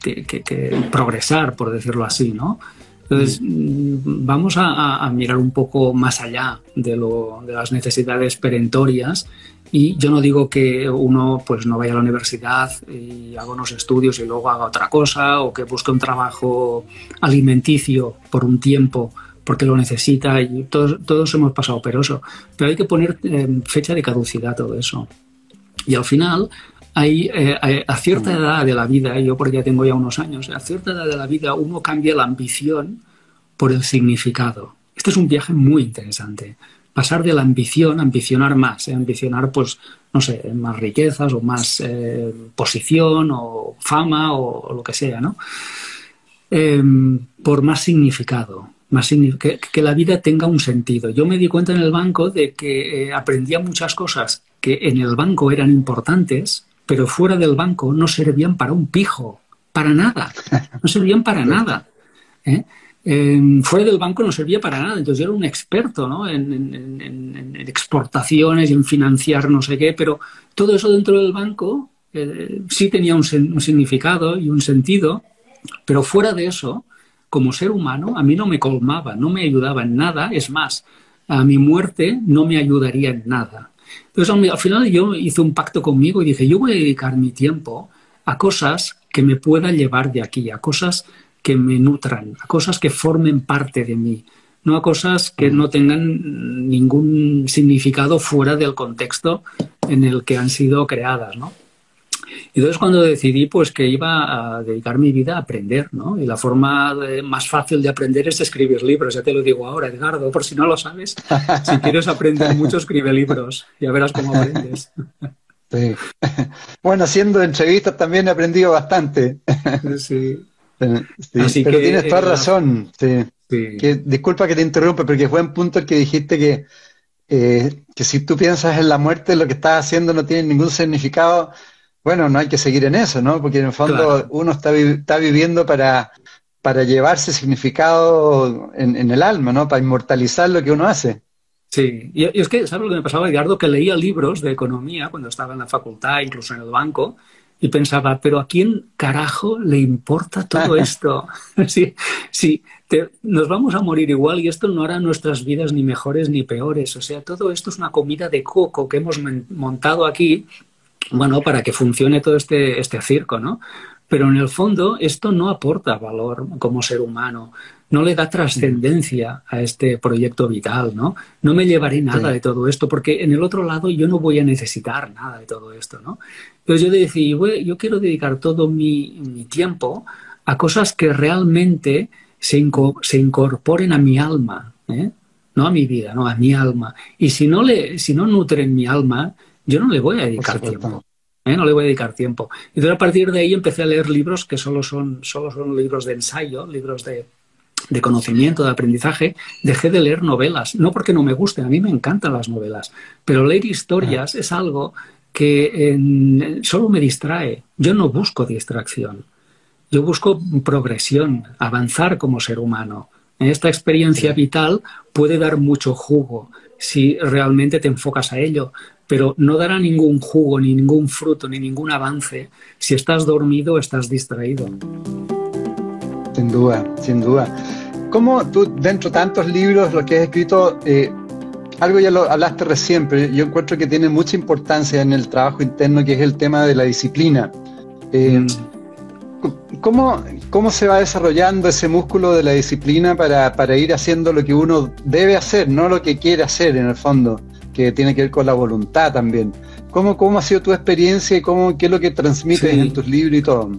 B: que, progresar, por decirlo así, ¿no? Entonces, mm, vamos a, mirar un poco más allá de, las necesidades perentorias y yo no digo que uno pues no vaya a la universidad y haga unos estudios y luego haga otra cosa o que busque un trabajo alimenticio por un tiempo porque lo necesita y todos, todos hemos pasado por eso. Pero hay que poner eh, fecha de caducidad a todo eso. Y al final hay, eh, a cierta edad de la vida, yo porque tengo ya unos años, a cierta edad de la vida uno cambia la ambición por el significado. Este es un viaje muy interesante. Pasar de la ambición, ambicionar más, eh, ambicionar, pues, no sé, más riquezas o más eh, posición o fama o, lo que sea, ¿no? Em, por más significado, más que, que, la vida tenga un sentido. Yo me di cuenta en el banco de que aprendía muchas cosas que en el banco eran importantes, pero fuera del banco no servían para un pijo, para nada, no servían para nada. ¿eh? fuera del banco no servía para nada, entonces yo era un experto ¿no? en, exportaciones y en financiar no sé qué, pero todo eso dentro del banco eh, sí tenía un, un significado y un sentido, pero fuera de eso, como ser humano, a mí no me colmaba, no me ayudaba en nada, es más, a mi muerte no me ayudaría en nada. Entonces, al final yo hice un pacto conmigo y dije, yo voy a dedicar mi tiempo a cosas que me puedan llevar de aquí, a cosas que me nutran, a cosas que formen parte de mí, no a cosas que no tengan ningún significado fuera del contexto en el que han sido creadas, ¿no? Entonces cuando decidí pues que iba a dedicar mi vida a aprender, ¿no? Y la forma más fácil de aprender es escribir libros, ya te lo digo ahora, Edgardo, por si no lo sabes, si quieres aprender mucho, escribe libros, ya verás cómo aprendes.
C: Sí. Bueno, haciendo entrevistas también he aprendido bastante. Sí. sí pero tienes toda razón. Sí. Que, disculpa que te interrumpa, porque fue un punto el que dijiste que, eh, que si tú piensas en la muerte, lo que estás haciendo no tiene ningún significado bueno, no hay que seguir en eso, ¿no? Porque en el fondo uno está, está viviendo para, para llevarse significado en, el alma, ¿no? Para inmortalizar lo que uno hace.
B: Sí, y, es que, ¿sabes lo que me pasaba, Edgardo? Que leía libros de economía cuando estaba en la facultad, incluso en el banco, Y pensaba, pero ¿a quién carajo le importa todo esto? sí, sí, nos vamos a morir igual y esto no hará nuestras vidas ni mejores ni peores. O sea, todo esto es una comida de coco que hemos montado aquí, bueno, para que funcione todo este, este circo, ¿no? Pero en el fondo esto no aporta valor como ser humano, no le da trascendencia a este proyecto vital, ¿no? No me llevaré nada de todo esto, porque en el otro lado yo no voy a necesitar nada de todo esto, ¿no? Entonces yo decía, yo quiero dedicar todo mi, tiempo a cosas que realmente se, incorporen a mi alma, ¿eh? no a mi vida, no a mi alma. Y si no, le, si no nutren mi alma, yo no le voy a dedicar tiempo. ¿eh? no le voy a dedicar tiempo. Y entonces a partir de ahí empecé a leer libros que solo son, solo son libros de ensayo, libros de, de conocimiento, de aprendizaje, dejé de leer novelas. No porque no me gusten, a mí me encantan las novelas, pero leer historias es algo que solo me distrae. Yo no busco distracción. Yo busco progresión, avanzar como ser humano. Esta experiencia vital puede dar mucho jugo si realmente te enfocas a ello, pero no dará ningún jugo, ni ningún fruto, ni ningún avance si estás dormido o estás distraído.
C: Sin duda, sin duda. ¿Cómo tú, dentro de tantos libros, lo que has escrito, eh, algo ya lo hablaste recién, pero yo encuentro que tiene mucha importancia en el trabajo interno, que es el tema de la disciplina. Eh, mm. ¿cómo, ¿Cómo se va desarrollando ese músculo de la disciplina para, para, ir haciendo lo que uno debe hacer, no lo que quiere hacer en el fondo, que tiene que ver con la voluntad también? ¿Cómo, cómo ha sido tu experiencia y cómo, qué es lo que transmites en tus libros y todo?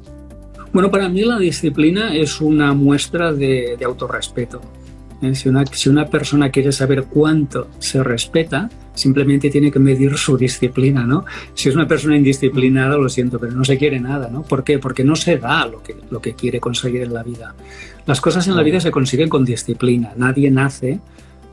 B: Bueno, para mí la disciplina es una muestra de, autorrespeto. ¿eh? Si, una, si una persona quiere saber cuánto se respeta, simplemente tiene que medir su disciplina, ¿no? Si es una persona indisciplinada, lo siento, pero no se quiere nada, ¿no? ¿Por qué? Porque no se da lo que, lo que quiere conseguir en la vida. Las cosas en la vida se consiguen con disciplina. Nadie nace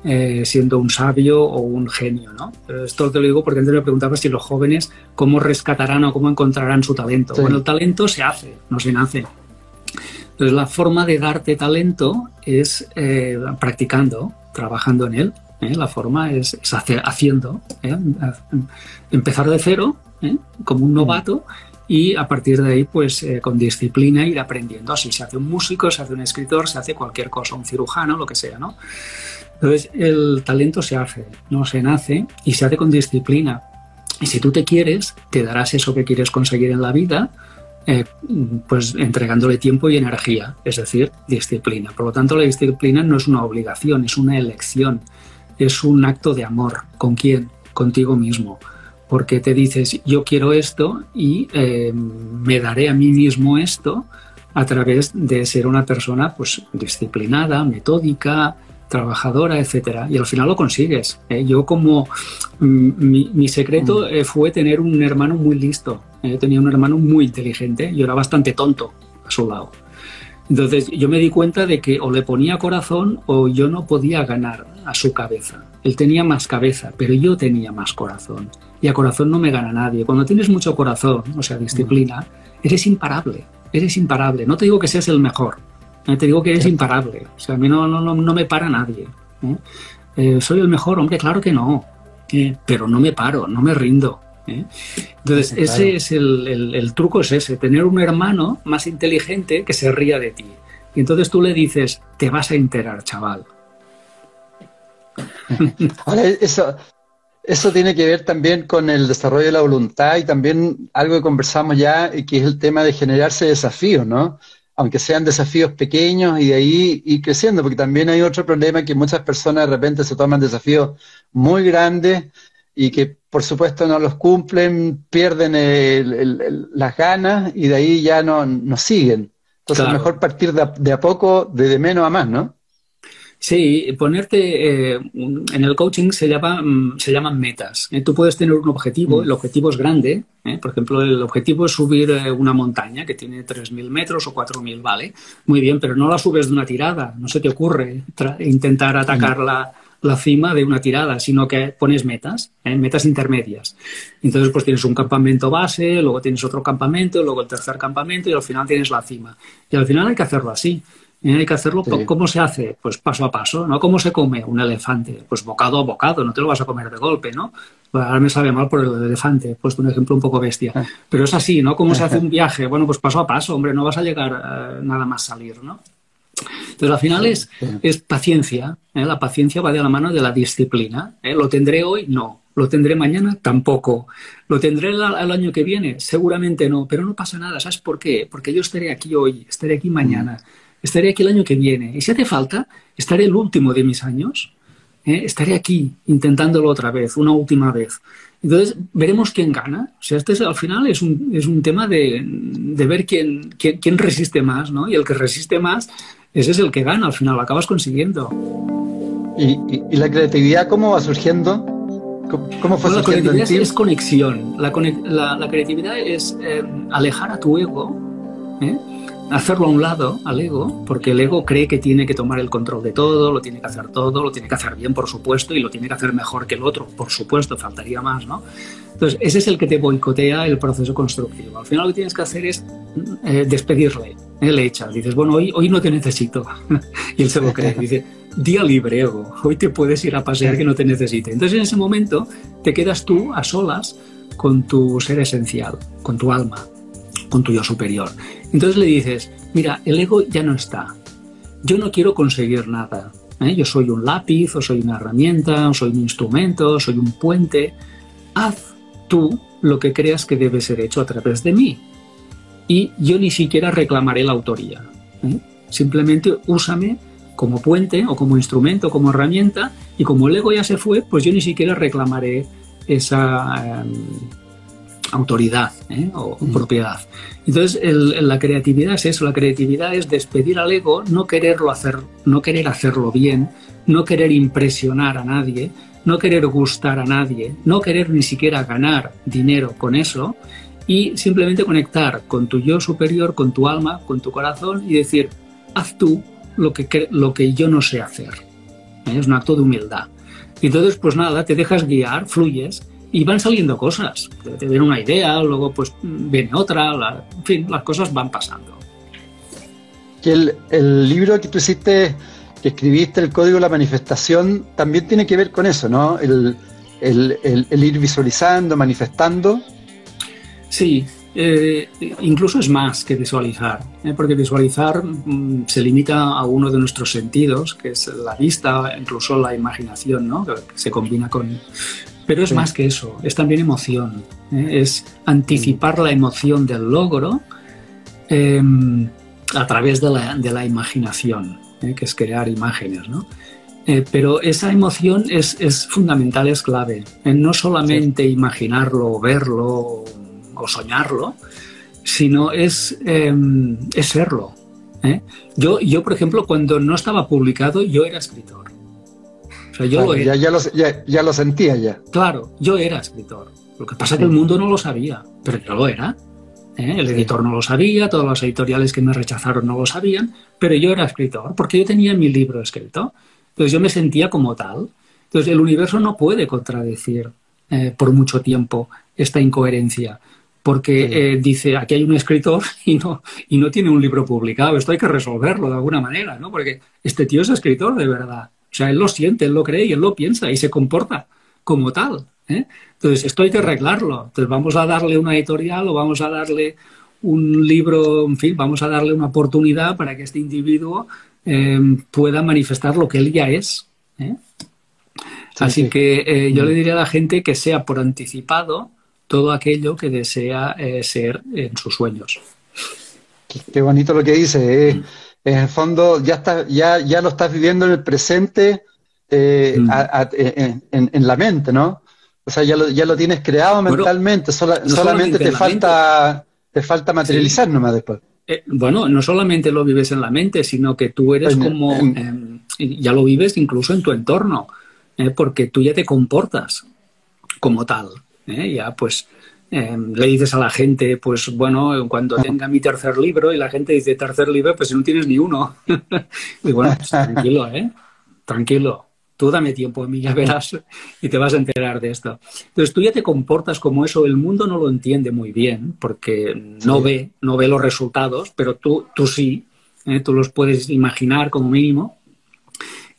B: eh, siendo un sabio o un genio, ¿no? Pero esto te lo digo porque antes me preguntaba si los jóvenes cómo rescatarán o cómo encontrarán su talento. Bueno, el talento se hace, no se nace. Entonces la forma de darte talento es eh, practicando, trabajando en él. ¿eh? La forma es, haciendo, empezar de cero, como un novato, y a partir de ahí, pues con disciplina ir aprendiendo. Así se hace un músico, se hace un escritor, se hace cualquier cosa, un cirujano, lo que sea, ¿no? Entonces, el talento se hace, no se nace y se hace con disciplina. Y si tú te quieres, te darás eso que quieres conseguir en la vida, eh, pues entregándole tiempo y energía, es decir, disciplina. Por lo tanto, la disciplina no es una obligación, es una elección, es un acto de amor. ¿Con quién? Contigo mismo. Porque te dices, yo quiero esto y eh, me daré a mí mismo esto a través de ser una persona pues disciplinada, metódica, trabajadora, etcétera. Y al final lo consigues. ¿eh? Yo como mm, mi, secreto mm. eh, fue tener un hermano muy listo. ¿eh? tenía un hermano muy inteligente. Yo era bastante tonto a su lado. Entonces yo me di cuenta de que o le ponía corazón o yo no podía ganar a su cabeza. Él tenía más cabeza, pero yo tenía más corazón. Y a corazón no me gana nadie. Cuando tienes mucho corazón, o sea, disciplina, mm. eres imparable. Eres imparable. No te digo que seas el mejor, te digo que es imparable. O sea, a mí no, no, no me para nadie. ¿eh? Eh, ¿Soy el mejor? Hombre, claro que no. ¿eh? pero no me paro, no me rindo. Entonces, ese es el, el, truco, es ese, tener un hermano más inteligente que se ría de ti. Y entonces tú le dices, te vas a enterar, chaval.
C: Ahora, eso, eso tiene que ver también con el desarrollo de la voluntad y también algo que conversamos ya, que es el tema de generarse desafíos, ¿no? Aunque sean desafíos pequeños y de ahí ir creciendo, porque también hay otro problema que muchas personas de repente se toman desafíos muy grandes y que por supuesto no los cumplen, pierden las ganas y de ahí ya no, no siguen. Entonces es mejor partir de a, de a poco, de menos a más, ¿no?
B: Sí, ponerte eh, en el coaching se, llama, mm, se llaman metas. ¿eh? Tú puedes tener un objetivo, mm. el objetivo es grande. ¿eh? Por ejemplo, el objetivo es subir una montaña que tiene 3.000 metros o 4.000, ¿vale? Muy bien, pero no la subes de una tirada. No se te ocurre intentar atacar mm. la, la, cima de una tirada, sino que pones metas, metas intermedias. Entonces, pues tienes un campamento base, luego tienes otro campamento, luego el tercer campamento y al final tienes la cima. Y al final hay que hacerlo así. ¿Eh? Hay que hacerlo, ¿cómo se hace? Pues paso a paso, ¿no? ¿Cómo se come un elefante? Pues bocado a bocado, no te lo vas a comer de golpe, ¿no? Pues ahora me sabe mal por el elefante, he puesto un ejemplo un poco bestia. Ah. Pero es así, ¿no? ¿Cómo se hace un viaje? Bueno, pues paso a paso, hombre, no vas a llegar a nada más salir, ¿no? Entonces, al final es, es paciencia. ¿eh? La paciencia va de la mano de la disciplina. ¿eh? ¿Lo tendré hoy? No. ¿Lo tendré mañana? Tampoco. ¿Lo tendré el, año que viene? Seguramente no. Pero no pasa nada. ¿Sabes por qué? Porque yo estaré aquí hoy, estaré aquí mañana, estaré aquí el año que viene. Y si hace falta, estaré el último de mis años. ¿eh? Estaré aquí intentándolo otra vez, una última vez. Entonces, veremos quién gana. O sea, este es, al final es un, es un tema de, de ver quién, quién, quién, resiste más, ¿no? Y el que resiste más ese es el que gana, al final lo acabas consiguiendo.
C: ¿Y, la creatividad cómo va surgiendo? ¿Cómo, fue
B: la creatividad es, conexión. La, la, creatividad es eh, alejar a tu ego, ¿eh? Hacerlo a un lado, al ego, porque el ego cree que tiene que tomar el control de todo, lo tiene que hacer todo, lo tiene que hacer bien, por supuesto, y lo tiene que hacer mejor que el otro, por supuesto, faltaría más, ¿no? Entonces, ese es el que te boicotea el proceso constructivo. Al final lo que tienes que hacer es eh, despedirle, él le echas, dices, bueno, hoy, hoy no te necesito. y él se lo cree, dice, día libre, ego, hoy te puedes ir a pasear que no te necesite. Entonces en ese momento te quedas tú a solas con tu ser esencial, con tu alma, con tu yo superior. Entonces le dices, mira, el ego ya no está, yo no quiero conseguir nada. ¿eh? Yo soy un lápiz, o soy una herramienta, o soy un instrumento, o soy un puente. Haz tú lo que creas que debe ser hecho a través de mí y yo ni siquiera reclamaré la autoría. ¿eh? Simplemente úsame como puente o como instrumento, como herramienta, y como el ego ya se fue, pues yo ni siquiera reclamaré esa em, autoridad ¿eh? o mm. propiedad. Entonces, la creatividad es eso, la creatividad es despedir al ego, no quererlo hacer, no querer hacerlo bien, no querer impresionar a nadie, no querer gustar a nadie, no querer ni siquiera ganar dinero con eso, y simplemente conectar con tu yo superior, con tu alma, con tu corazón y decir, haz tú lo que, lo que yo no sé hacer. ¿Eh? Es un acto de humildad. Y entonces, pues nada, te dejas guiar, fluyes y van saliendo cosas. Te, viene una idea, luego pues viene otra, en fin, las cosas van pasando.
C: el, el libro que tú hiciste, que escribiste, el código de la manifestación, también tiene que ver con eso, ¿no? El, el, el ir visualizando, manifestando
B: Sí, eh, incluso es más que visualizar, ¿eh? porque visualizar mm, se limita a uno de nuestros sentidos, que es la vista, incluso la imaginación, ¿no? que se combina con... Pero es más que eso, es también emoción, ¿eh? es anticipar la emoción del logro em, a través de la, de la imaginación, que es crear imágenes. ¿no? pero esa emoción es, es, fundamental, es clave. no solamente imaginarlo, verlo, o soñarlo, sino es, em, es serlo. ¿eh? Yo, yo, por ejemplo, cuando no estaba publicado, yo era escritor.
C: O sea, yo lo era. Ya, ya, lo, sentía ya.
B: Claro, yo era escritor. Lo que pasa es que el mundo no lo sabía, pero yo lo era. ¿eh? El editor no lo sabía, todos los editoriales que me rechazaron no lo sabían, pero yo era escritor porque yo tenía mi libro escrito. Entonces yo me sentía como tal. Entonces el universo no puede contradecir eh, por mucho tiempo esta incoherencia porque eh, dice, aquí hay un escritor y no, y no tiene un libro publicado, esto hay que resolverlo de alguna manera, ¿no? Porque este tío es escritor de verdad. O sea, él lo siente, él lo cree y él lo piensa y se comporta como tal. ¿eh? Entonces, esto hay que arreglarlo. Entonces, vamos a darle una editorial o vamos a darle un libro, en fin, vamos a darle una oportunidad para que este individuo em, pueda manifestar lo que él ya es. ¿eh? Así que yo le mm. diría a la gente que sea por anticipado, todo aquello que desea eh, ser en sus sueños.
C: Qué, bonito lo que dice. Eh. En el fondo ya, está, ya, ya lo estás viviendo en el presente eh, mm. en, la mente, ¿no? O sea, ya lo, ya lo tienes creado mentalmente, solamente, te falta, te falta materializar nomás después.
B: bueno, no solamente lo vives en la mente, sino que tú eres como, em, ya lo vives incluso en tu entorno, porque tú ya te comportas como tal. ¿eh? Ya pues em, le dices a la gente, pues bueno, cuando tenga mi tercer libro y la gente dice tercer libro, pues si no tienes ni uno. y bueno, pues, tranquilo, ¿eh? Tranquilo. Tú dame tiempo a mí, ya verás, y te vas a enterar de esto. Entonces tú ya te comportas como eso, el mundo no lo entiende muy bien, porque no ve, no ve los resultados, pero tú, tú sí, ¿eh? tú los puedes imaginar como mínimo.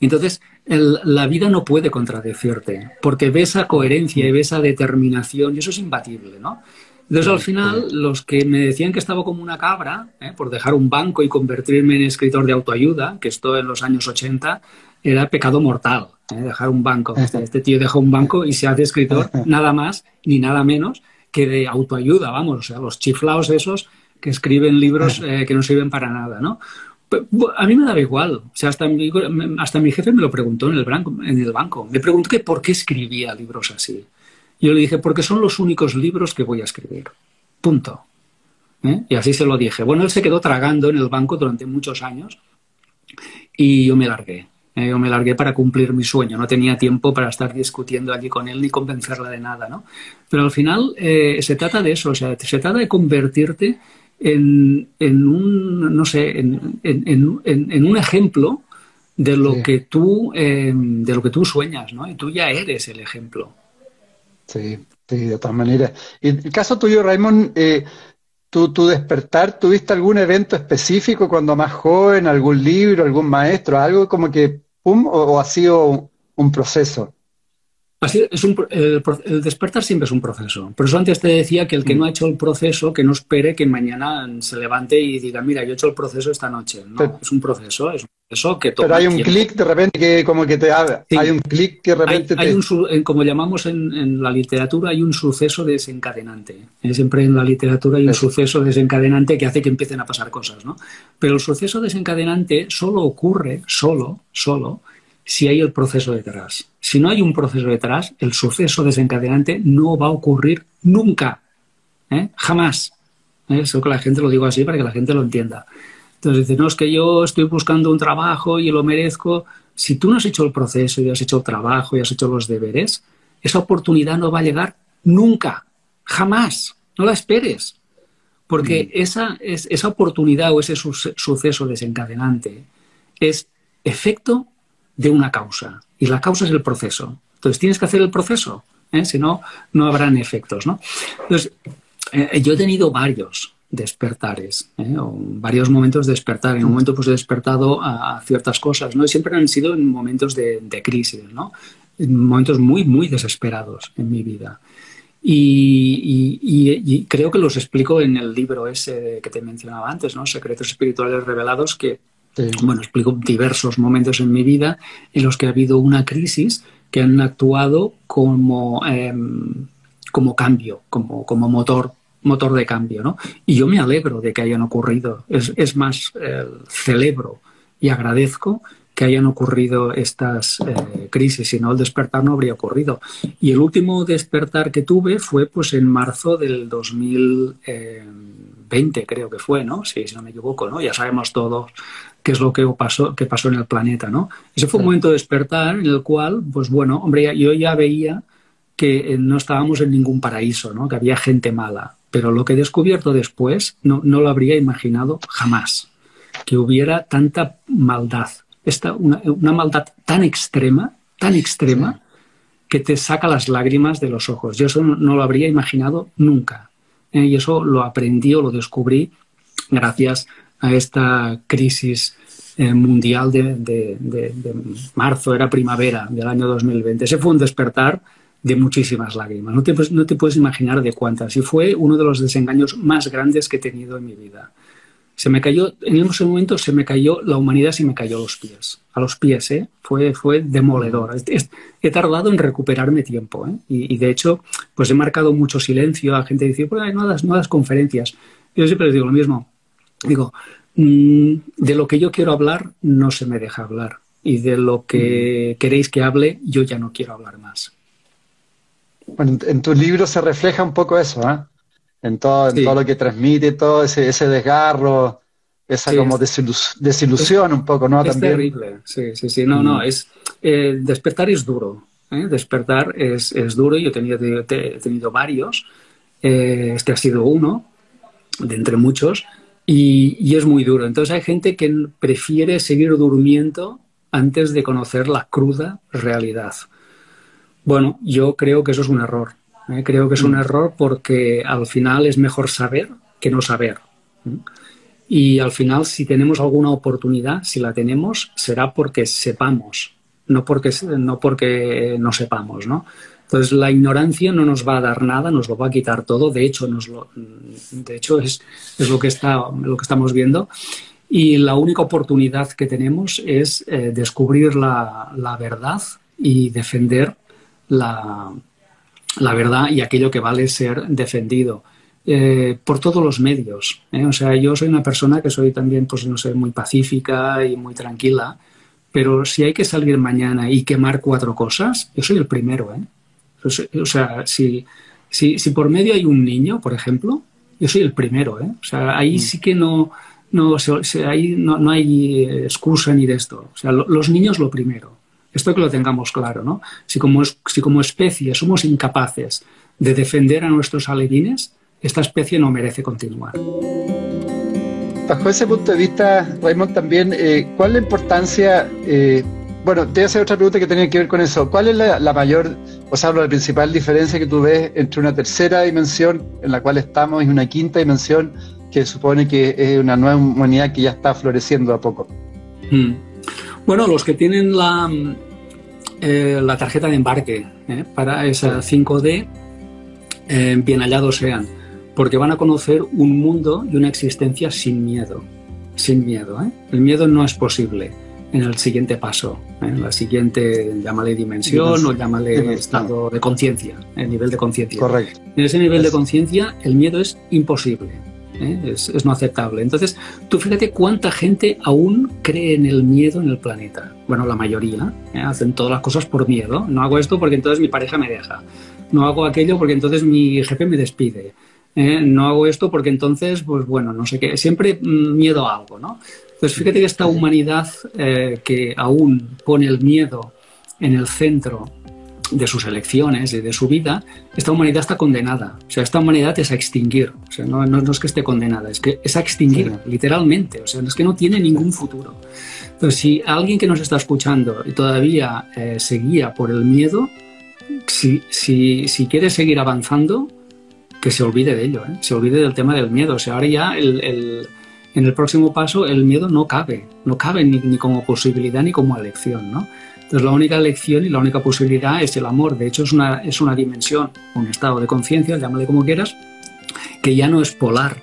B: Entonces, la vida no puede contradecirte, porque ves esa coherencia y ves esa determinación, y eso es imbatible, ¿no? Entonces, al final, los que me decían que estaba como una cabra, ¿eh? por dejar un banco y convertirme en escritor de autoayuda, que esto en los años 80 era pecado mortal, ¿eh? dejar un banco. Este, este, tío deja un banco y se hace escritor nada más ni nada menos que de autoayuda, vamos, o sea, los chiflaos esos que escriben libros eh, que no sirven para nada, ¿no? A mí me daba igual. O sea, hasta mi, hasta mi jefe me lo preguntó en el, banco, en el banco. Me preguntó que por qué escribía libros así. Yo le dije, porque son los únicos libros que voy a escribir. Punto. ¿Eh? Y así se lo dije. Bueno, él se quedó tragando en el banco durante muchos años y yo me largué. ¿eh? yo me largué para cumplir mi sueño. No tenía tiempo para estar discutiendo allí con él ni convencerla de nada, ¿no? Pero al final eh, se trata de eso, o sea, se trata de convertirte en, un, no sé, en, en un ejemplo de lo que tú de lo que tú sueñas, ¿no? Y tú ya eres el ejemplo.
C: Sí, sí, de todas maneras. Y en el caso tuyo, Raymond, eh, ¿tu, despertar, ¿tuviste algún evento específico cuando más joven, algún libro, algún maestro, algo como que, pum, o, ha sido un proceso?
B: Es un, el, despertar siempre es un proceso. Por eso antes te decía que el que mm. no ha hecho el proceso, que no espere que mañana se levante y diga, mira, yo he hecho el proceso esta noche. No, es un proceso, es un proceso que toma
C: Pero hay un clic de repente que como que te abre. Hay un clic que de repente
B: hay, un, como llamamos en, la literatura, hay un suceso desencadenante. ¿eh? Siempre en la literatura hay un suceso desencadenante que hace que empiecen a pasar cosas, ¿no? Pero el suceso desencadenante solo ocurre, solo, solo, si hay el proceso detrás. Si no hay un proceso detrás, el suceso desencadenante no va a ocurrir nunca, ¿eh? jamás. ¿Eh? Eso que la gente lo digo así para que la gente lo entienda. Entonces dice, no, es que yo estoy buscando un trabajo y lo merezco. Si tú no has hecho el proceso y has hecho el trabajo y has hecho los deberes, esa oportunidad no va a llegar nunca, jamás. No la esperes. Porque mm. esa, es, esa oportunidad o ese suceso desencadenante es efecto de una causa. Y la causa es el proceso. Entonces tienes que hacer el proceso, ¿eh? si no, no habrán efectos. ¿no? Entonces, eh, yo he tenido varios despertares, ¿eh? o varios momentos de despertar. En un momento pues he despertado a, ciertas cosas, ¿no? Y siempre han sido en momentos de, crisis, ¿no? En momentos muy, muy desesperados en mi vida. Y, y, creo que los explico en el libro ese que te mencionaba antes, ¿no? Secretos espirituales revelados, que bueno, explico diversos momentos en mi vida en los que ha habido una crisis que han actuado como, em, como cambio, como, como motor motor de cambio, ¿no? Y yo me alegro de que hayan ocurrido. Es, más, celebro y agradezco que hayan ocurrido estas eh, crisis, si no el despertar no habría ocurrido. Y el último despertar que tuve fue pues en marzo del 2020, creo que fue, ¿no? Si, si no me equivoco, ¿no? Ya sabemos todos qué es lo que pasó, que pasó en el planeta, ¿no? Ese fue un momento de despertar en el cual, pues bueno, hombre, yo ya veía que eh, no estábamos en ningún paraíso, ¿no? Que había gente mala. Pero lo que he descubierto después no, no lo habría imaginado jamás. Que hubiera tanta maldad. Esta, una, una maldad tan extrema, tan extrema, que te saca las lágrimas de los ojos. Yo eso no, lo habría imaginado nunca. ¿Eh? Y eso lo aprendí o lo descubrí gracias a esta crisis eh, mundial de, marzo, era primavera del año 2020. Ese fue un despertar de muchísimas lágrimas. No te, no te puedes imaginar de cuántas. Y fue uno de los desengaños más grandes que he tenido en mi vida. Se me cayó, en ese momento se me cayó, la humanidad se me cayó a los pies. A los pies, ¿eh? Fue, fue demoledor. He tardado en recuperarme tiempo, ¿eh? y, de hecho, pues he marcado mucho silencio. La gente dice, pues no das, no das conferencias. Yo siempre les digo lo mismo. Digo, mm, de lo que yo quiero hablar no se me deja hablar y de lo que mm. queréis que hable yo ya no quiero hablar más.
C: Bueno, en tu libro se refleja un poco eso, ¿eh? En todo, todo lo que transmite, todo ese, ese desgarro, esa como desilusión un poco, ¿no?
B: Es terrible, sí, sí, sí. No, no, mm. es, eh, despertar es duro. ¿eh? Despertar es, es, duro. Yo he tenido, he tenido varios. Eh, este ha sido uno de entre muchos. Y, es muy duro. Entonces hay gente que prefiere seguir durmiendo antes de conocer la cruda realidad. Bueno, yo creo que eso es un error. ¿Eh? Creo que es un mm. error porque al final es mejor saber que no saber. Y al final, si tenemos alguna oportunidad, si la tenemos, será porque sepamos, no porque no, porque no sepamos, ¿no? Entonces la ignorancia no nos va a dar nada, nos lo va a quitar todo. De hecho, nos lo, de hecho es, es lo, que está, lo que estamos viendo. Y la única oportunidad que tenemos es eh, descubrir la, la, verdad y defender la, la, verdad y aquello que vale ser defendido. Eh, por todos los medios. ¿eh? O sea, yo soy una persona que soy también, pues no sé, muy pacífica y muy tranquila, pero si hay que salir mañana y quemar cuatro cosas, yo soy el primero. ¿eh? O sea, si, si, si, por medio hay un niño, por ejemplo, yo soy el primero. ¿eh? O sea, ahí mm. sí que no, no, ahí no, no, hay excusa ni de esto. O sea, los niños lo primero. Esto que lo tengamos claro, ¿no? Si como, si como especie somos incapaces de defender a nuestros alevines, esta especie no merece continuar.
C: Bajo ese punto de vista, Raymond, también, eh, ¿cuál es la importancia eh, bueno, te voy a hacer otra pregunta que tenía que ver con eso. ¿Cuál es la, mayor, o sea, la principal diferencia que tú ves entre una tercera dimensión en la cual estamos y una quinta dimensión que supone que es una nueva humanidad que ya está floreciendo a poco?
B: Hmm. Bueno, los que tienen la, eh, la tarjeta de embarque eh, para esa 5D, eh, bien hallados sean, porque van a conocer un mundo y una existencia sin miedo. Sin miedo. El miedo no es posible en el siguiente paso, en la siguiente, llámale dimensión o llámale estado de conciencia, el nivel de conciencia.
C: Correcto.
B: En ese nivel de conciencia el miedo es imposible, ¿eh? es, no aceptable. Entonces, tú fíjate cuánta gente aún cree en el miedo en el planeta. Bueno, la mayoría ¿eh? hacen todas las cosas por miedo. No hago esto porque entonces mi pareja me deja. No hago aquello porque entonces mi jefe me despide. ¿eh? No hago esto porque entonces, pues bueno, no sé qué. Siempre mm, miedo a algo, ¿no? Pues fíjate que esta humanidad que aún pone el miedo en el centro de sus elecciones y de su vida, esta humanidad está condenada. O sea, esta humanidad es a extinguir. O sea, no, no, es que esté condenada, es que es a extinguir, literalmente. O sea, es que no tiene ningún futuro. Entonces, si alguien que nos está escuchando y todavía eh, se guía por el miedo, si, si, si, quiere seguir avanzando, que se olvide de ello, ¿eh? se olvide del tema del miedo. O sea, ahora ya el en el próximo paso el miedo no cabe, no cabe ni, como posibilidad ni como elección, ¿no? Entonces la única elección y la única posibilidad es el amor. De hecho es una, es una dimensión, un estado de conciencia, llámale como quieras, que ya no es polar,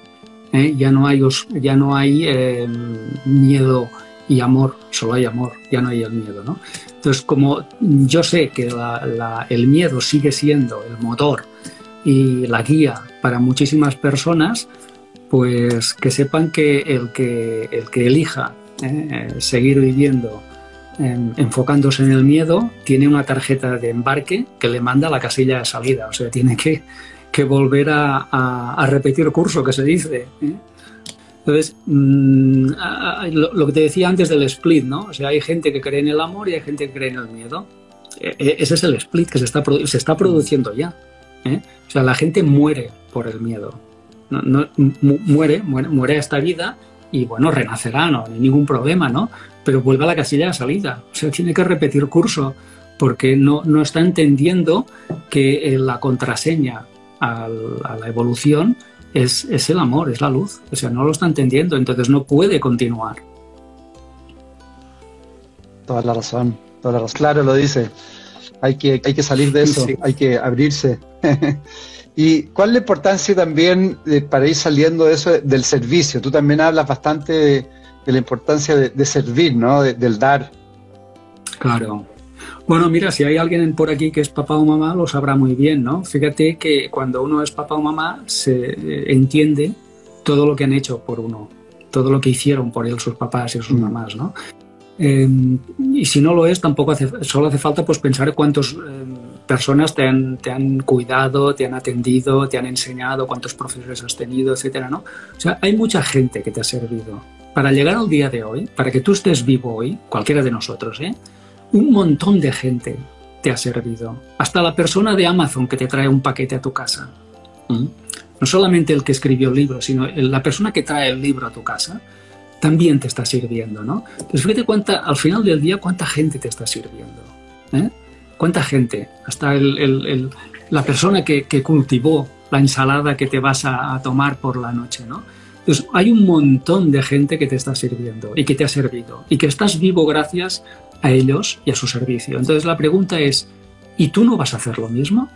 B: ¿eh? ya no hay, ya no hay em, miedo y amor, solo hay amor, ya no hay el miedo, ¿no? Entonces como yo sé que el miedo sigue siendo el motor y la guía para muchísimas personas, pues que sepan que el que, el que elija eh, seguir viviendo enfocándose en el miedo tiene una tarjeta de embarque que le manda a la casilla de salida, o sea, tiene que, volver a, repetir curso, que se dice. ¿eh? Entonces, mm, lo, que te decía antes del split, ¿no? O sea, hay gente que cree en el amor y hay gente que cree en el miedo. E, e, ese es el split que se está, se está produciendo ya. ¿eh? O sea, la gente muere por el miedo no, muere, muere, muere esta vida y bueno, renacerá, no, hay ningún problema, ¿no? Pero vuelve a la casilla de salida, o sea, tiene que repetir curso porque no, no está entendiendo que eh, la contraseña a la evolución es, es, el amor, es la luz, o sea, no lo está entendiendo, entonces no puede continuar.
C: Toda la razón, toda la razón. Claro, lo dice. Hay que, hay que salir de eso, hay que abrirse. ¿Y cuál es la importancia también para ir saliendo de eso del servicio? Tú también hablas bastante de, la importancia de, servir, ¿no? del dar.
B: Claro. Bueno, mira, si hay alguien por aquí que es papá o mamá, lo sabrá muy bien, ¿no? Fíjate que cuando uno es papá o mamá, se eh, entiende todo lo que han hecho por uno, todo lo que hicieron por él sus papás y sus mm. mamás, ¿no? Em, y si no lo es, tampoco hace, solo hace falta pues pensar cuántas em, personas te han, te han, cuidado, te han atendido, te han enseñado, cuántos profesores has tenido, etcétera, ¿no? O sea, hay mucha gente que te ha servido. Para llegar al día de hoy, para que tú estés vivo hoy, cualquiera de nosotros, ¿eh? un montón de gente te ha servido. Hasta la persona de Amazon que te trae un paquete a tu casa. ¿Mm? No solamente el que escribió el libro, sino la persona que trae el libro a tu casa también te está sirviendo, ¿no? Entonces fíjate cuánta, al final del día cuánta gente te está sirviendo. ¿eh? ¿Cuánta gente? Hasta la persona que, cultivó la ensalada que te vas a, tomar por la noche, ¿no? Entonces, hay un montón de gente que te está sirviendo y que te ha servido y que estás vivo gracias a ellos y a su servicio. Entonces, la pregunta es, ¿y tú no vas a hacer lo mismo?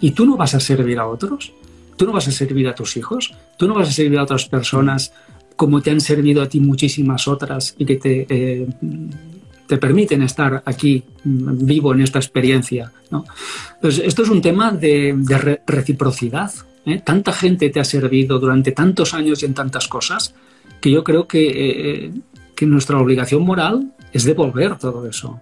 B: ¿Y tú no vas a servir a otros? ¿Tú no vas a servir a tus hijos? ¿Tú no vas a servir a otras personas como te han servido a ti muchísimas otras y que te, eh, te permiten estar aquí mm, vivo en esta experiencia? ¿no? Entonces, esto es un tema de, reciprocidad. ¿eh? Tanta gente te ha servido durante tantos años y en tantas cosas que yo creo que, eh, que nuestra obligación moral es devolver todo eso.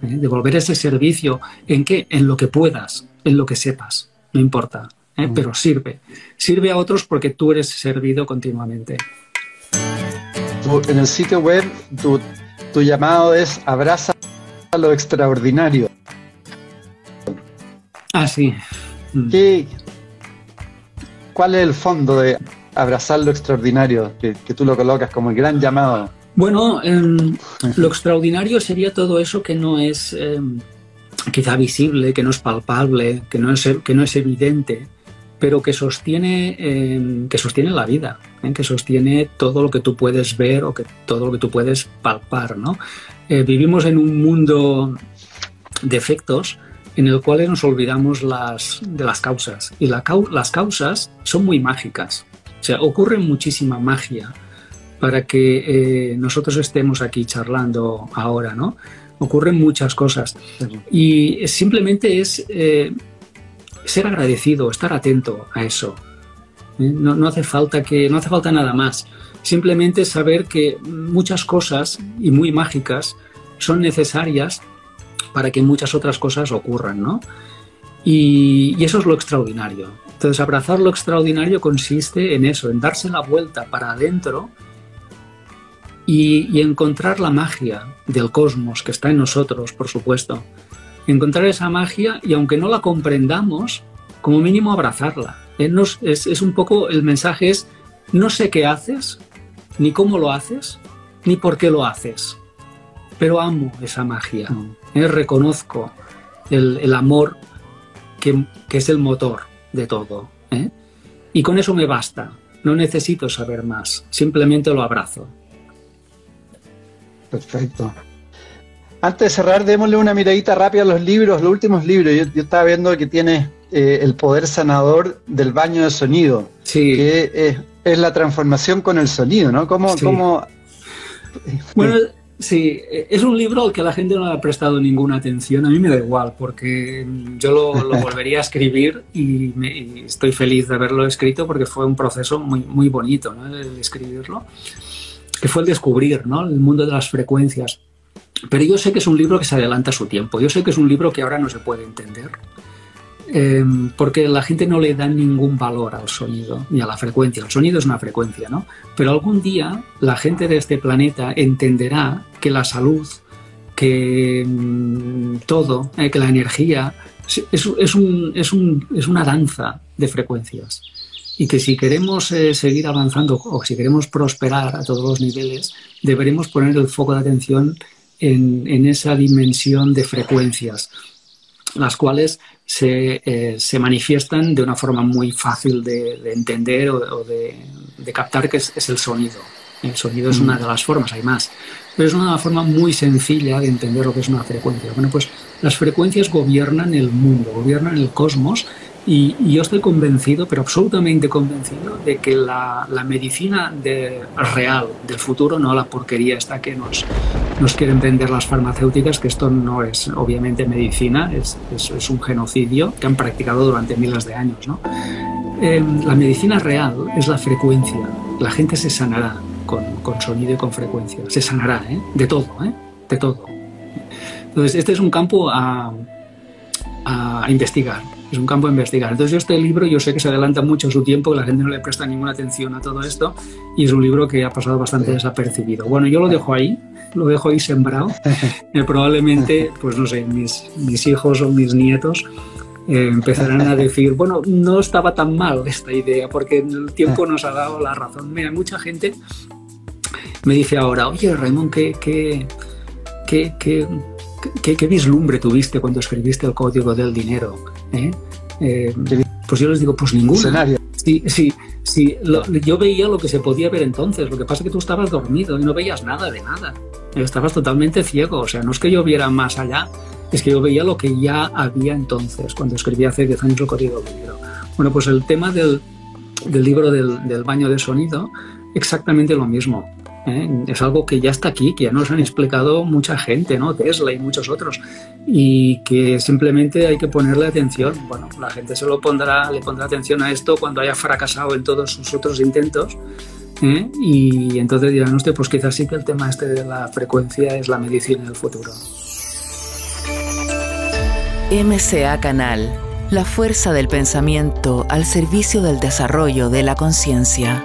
B: Devolver ese servicio. ¿En qué? En lo que puedas, en lo que sepas. No importa. Mm. Pero sirve. Sirve a otros porque tú eres servido continuamente.
C: en el sitio web, tu, tu llamado es abraza lo extraordinario.
B: Ah, sí.
C: Mm. ¿Cuál es el fondo de abrazar lo extraordinario que, tú lo colocas como el gran llamado?
B: Bueno, em, lo extraordinario sería todo eso que no es em, quizá visible, que no es palpable, que no es, que no es evidente, pero que sostiene, em, que sostiene la vida, ¿eh? que sostiene todo lo que tú puedes ver o que todo lo que tú puedes palpar. ¿no? Eh, vivimos en un mundo de efectos en el cual nos olvidamos las, de las causas. Y la, las causas son muy mágicas. O sea, ocurre muchísima magia para que eh, nosotros estemos aquí charlando ahora, ¿no? Ocurren muchas cosas. Y simplemente es ser agradecido, estar atento a eso. ¿Eh? No, hace falta que, no hace falta nada más. Simplemente saber que muchas cosas y muy mágicas son necesarias para que muchas otras cosas ocurran, ¿no? Y, eso es lo extraordinario. Entonces, abrazar lo extraordinario consiste en eso, en darse la vuelta para adentro y, y encontrar la magia del cosmos que está en nosotros, por supuesto encontrar esa magia y aunque no la comprendamos, como mínimo abrazarla. Eh, es, un poco, el mensaje es, no sé qué haces, ni cómo lo haces, ni por qué lo haces, pero amo esa magia, mm. eh, reconozco el, amor que, es el motor de todo. Eh, y con eso me basta, no necesito saber más, simplemente lo abrazo.
C: Perfecto. Antes de cerrar, démosle una miradita rápida a los libros, los últimos libros. Yo, estaba viendo que tiene eh, El poder sanador del baño de sonido,
B: sí.
C: que es, la transformación con el sonido, ¿no? ¿Cómo,
B: Bueno, sí, es un libro al que la gente no le ha prestado ninguna atención. A mí me da igual, porque yo lo, volvería a escribir y, estoy feliz de haberlo escrito porque fue un proceso muy, muy bonito, ¿no? El escribirlo, que fue el descubrir, ¿no? El mundo de las frecuencias pero yo sé que es un libro que se adelanta a su tiempo. Yo sé que es un libro que ahora no se puede entender. Eh, porque la gente no le da ningún valor al sonido ni a la frecuencia. El sonido es una frecuencia, ¿no? Pero algún día la gente de este planeta entenderá que la salud, que mm, todo, eh, que la energía es, un, es, un, es, una danza de frecuencias. Y que si queremos eh, seguir avanzando o si queremos prosperar a todos los niveles, deberemos poner el foco de atención en, esa dimensión de frecuencias, las cuales se, eh, manifiestan de una forma muy fácil de, entender o, de, captar, que es, el sonido. El sonido es una de las formas, hay más, pero es una forma muy sencilla de entender lo que es una frecuencia. Bueno, pues las frecuencias gobiernan el mundo, gobiernan el cosmos y, yo estoy convencido, pero absolutamente convencido, de que la, medicina de, real del futuro, no la porquería esta que nos, nos quieren vender las farmacéuticas, que esto no es obviamente medicina, es, es, un genocidio que han practicado durante miles de años. ¿no? Em, la medicina real es la frecuencia. La gente se sanará con, con sonido y con frecuencia. Se sanará, ¿eh? De todo, ¿eh? De todo. Entonces, este es un campo a, a investigar es un campo a investigar. Entonces este libro yo sé que se adelanta mucho a su tiempo, que la gente no le presta ninguna atención a todo esto y es un libro que ha pasado bastante desapercibido. Bueno, yo lo dejo ahí, lo dejo ahí sembrado. Eh, probablemente, pues no sé, mis, mis hijos o mis nietos eh, empezarán a decir, bueno, no estaba tan mal esta idea, porque el tiempo nos ha dado la razón. Mira, mucha gente me dice ahora, oye, Raymond, ¿qué, qué, qué, qué ¿Qué, vislumbre tuviste cuando escribiste el código del dinero? ¿Eh? Eh, pues yo les digo, pues ninguna. Sí, sí, sí. yo veía lo que se podía ver entonces. Lo que pasa es que tú estabas dormido y no veías nada de nada. Estabas totalmente ciego. O sea, no es que yo viera más allá, es que yo veía lo que ya había entonces, cuando escribí hace 10 años el código libro. Bueno, pues el tema del, del libro del, del baño de sonido, exactamente lo mismo. ¿Eh? Es algo que ya está aquí, que ya nos han explicado mucha gente, ¿no? Tesla y muchos otros, y que simplemente hay que ponerle atención. Bueno, la gente se lo pondrá, le pondrá atención a esto cuando haya fracasado en todos sus otros intentos. ¿eh? Y entonces dirán, usted, pues quizás sí que el tema este de la frecuencia es la medicina del futuro.
A: MCA Canal, la fuerza del pensamiento al servicio del desarrollo de la conciencia.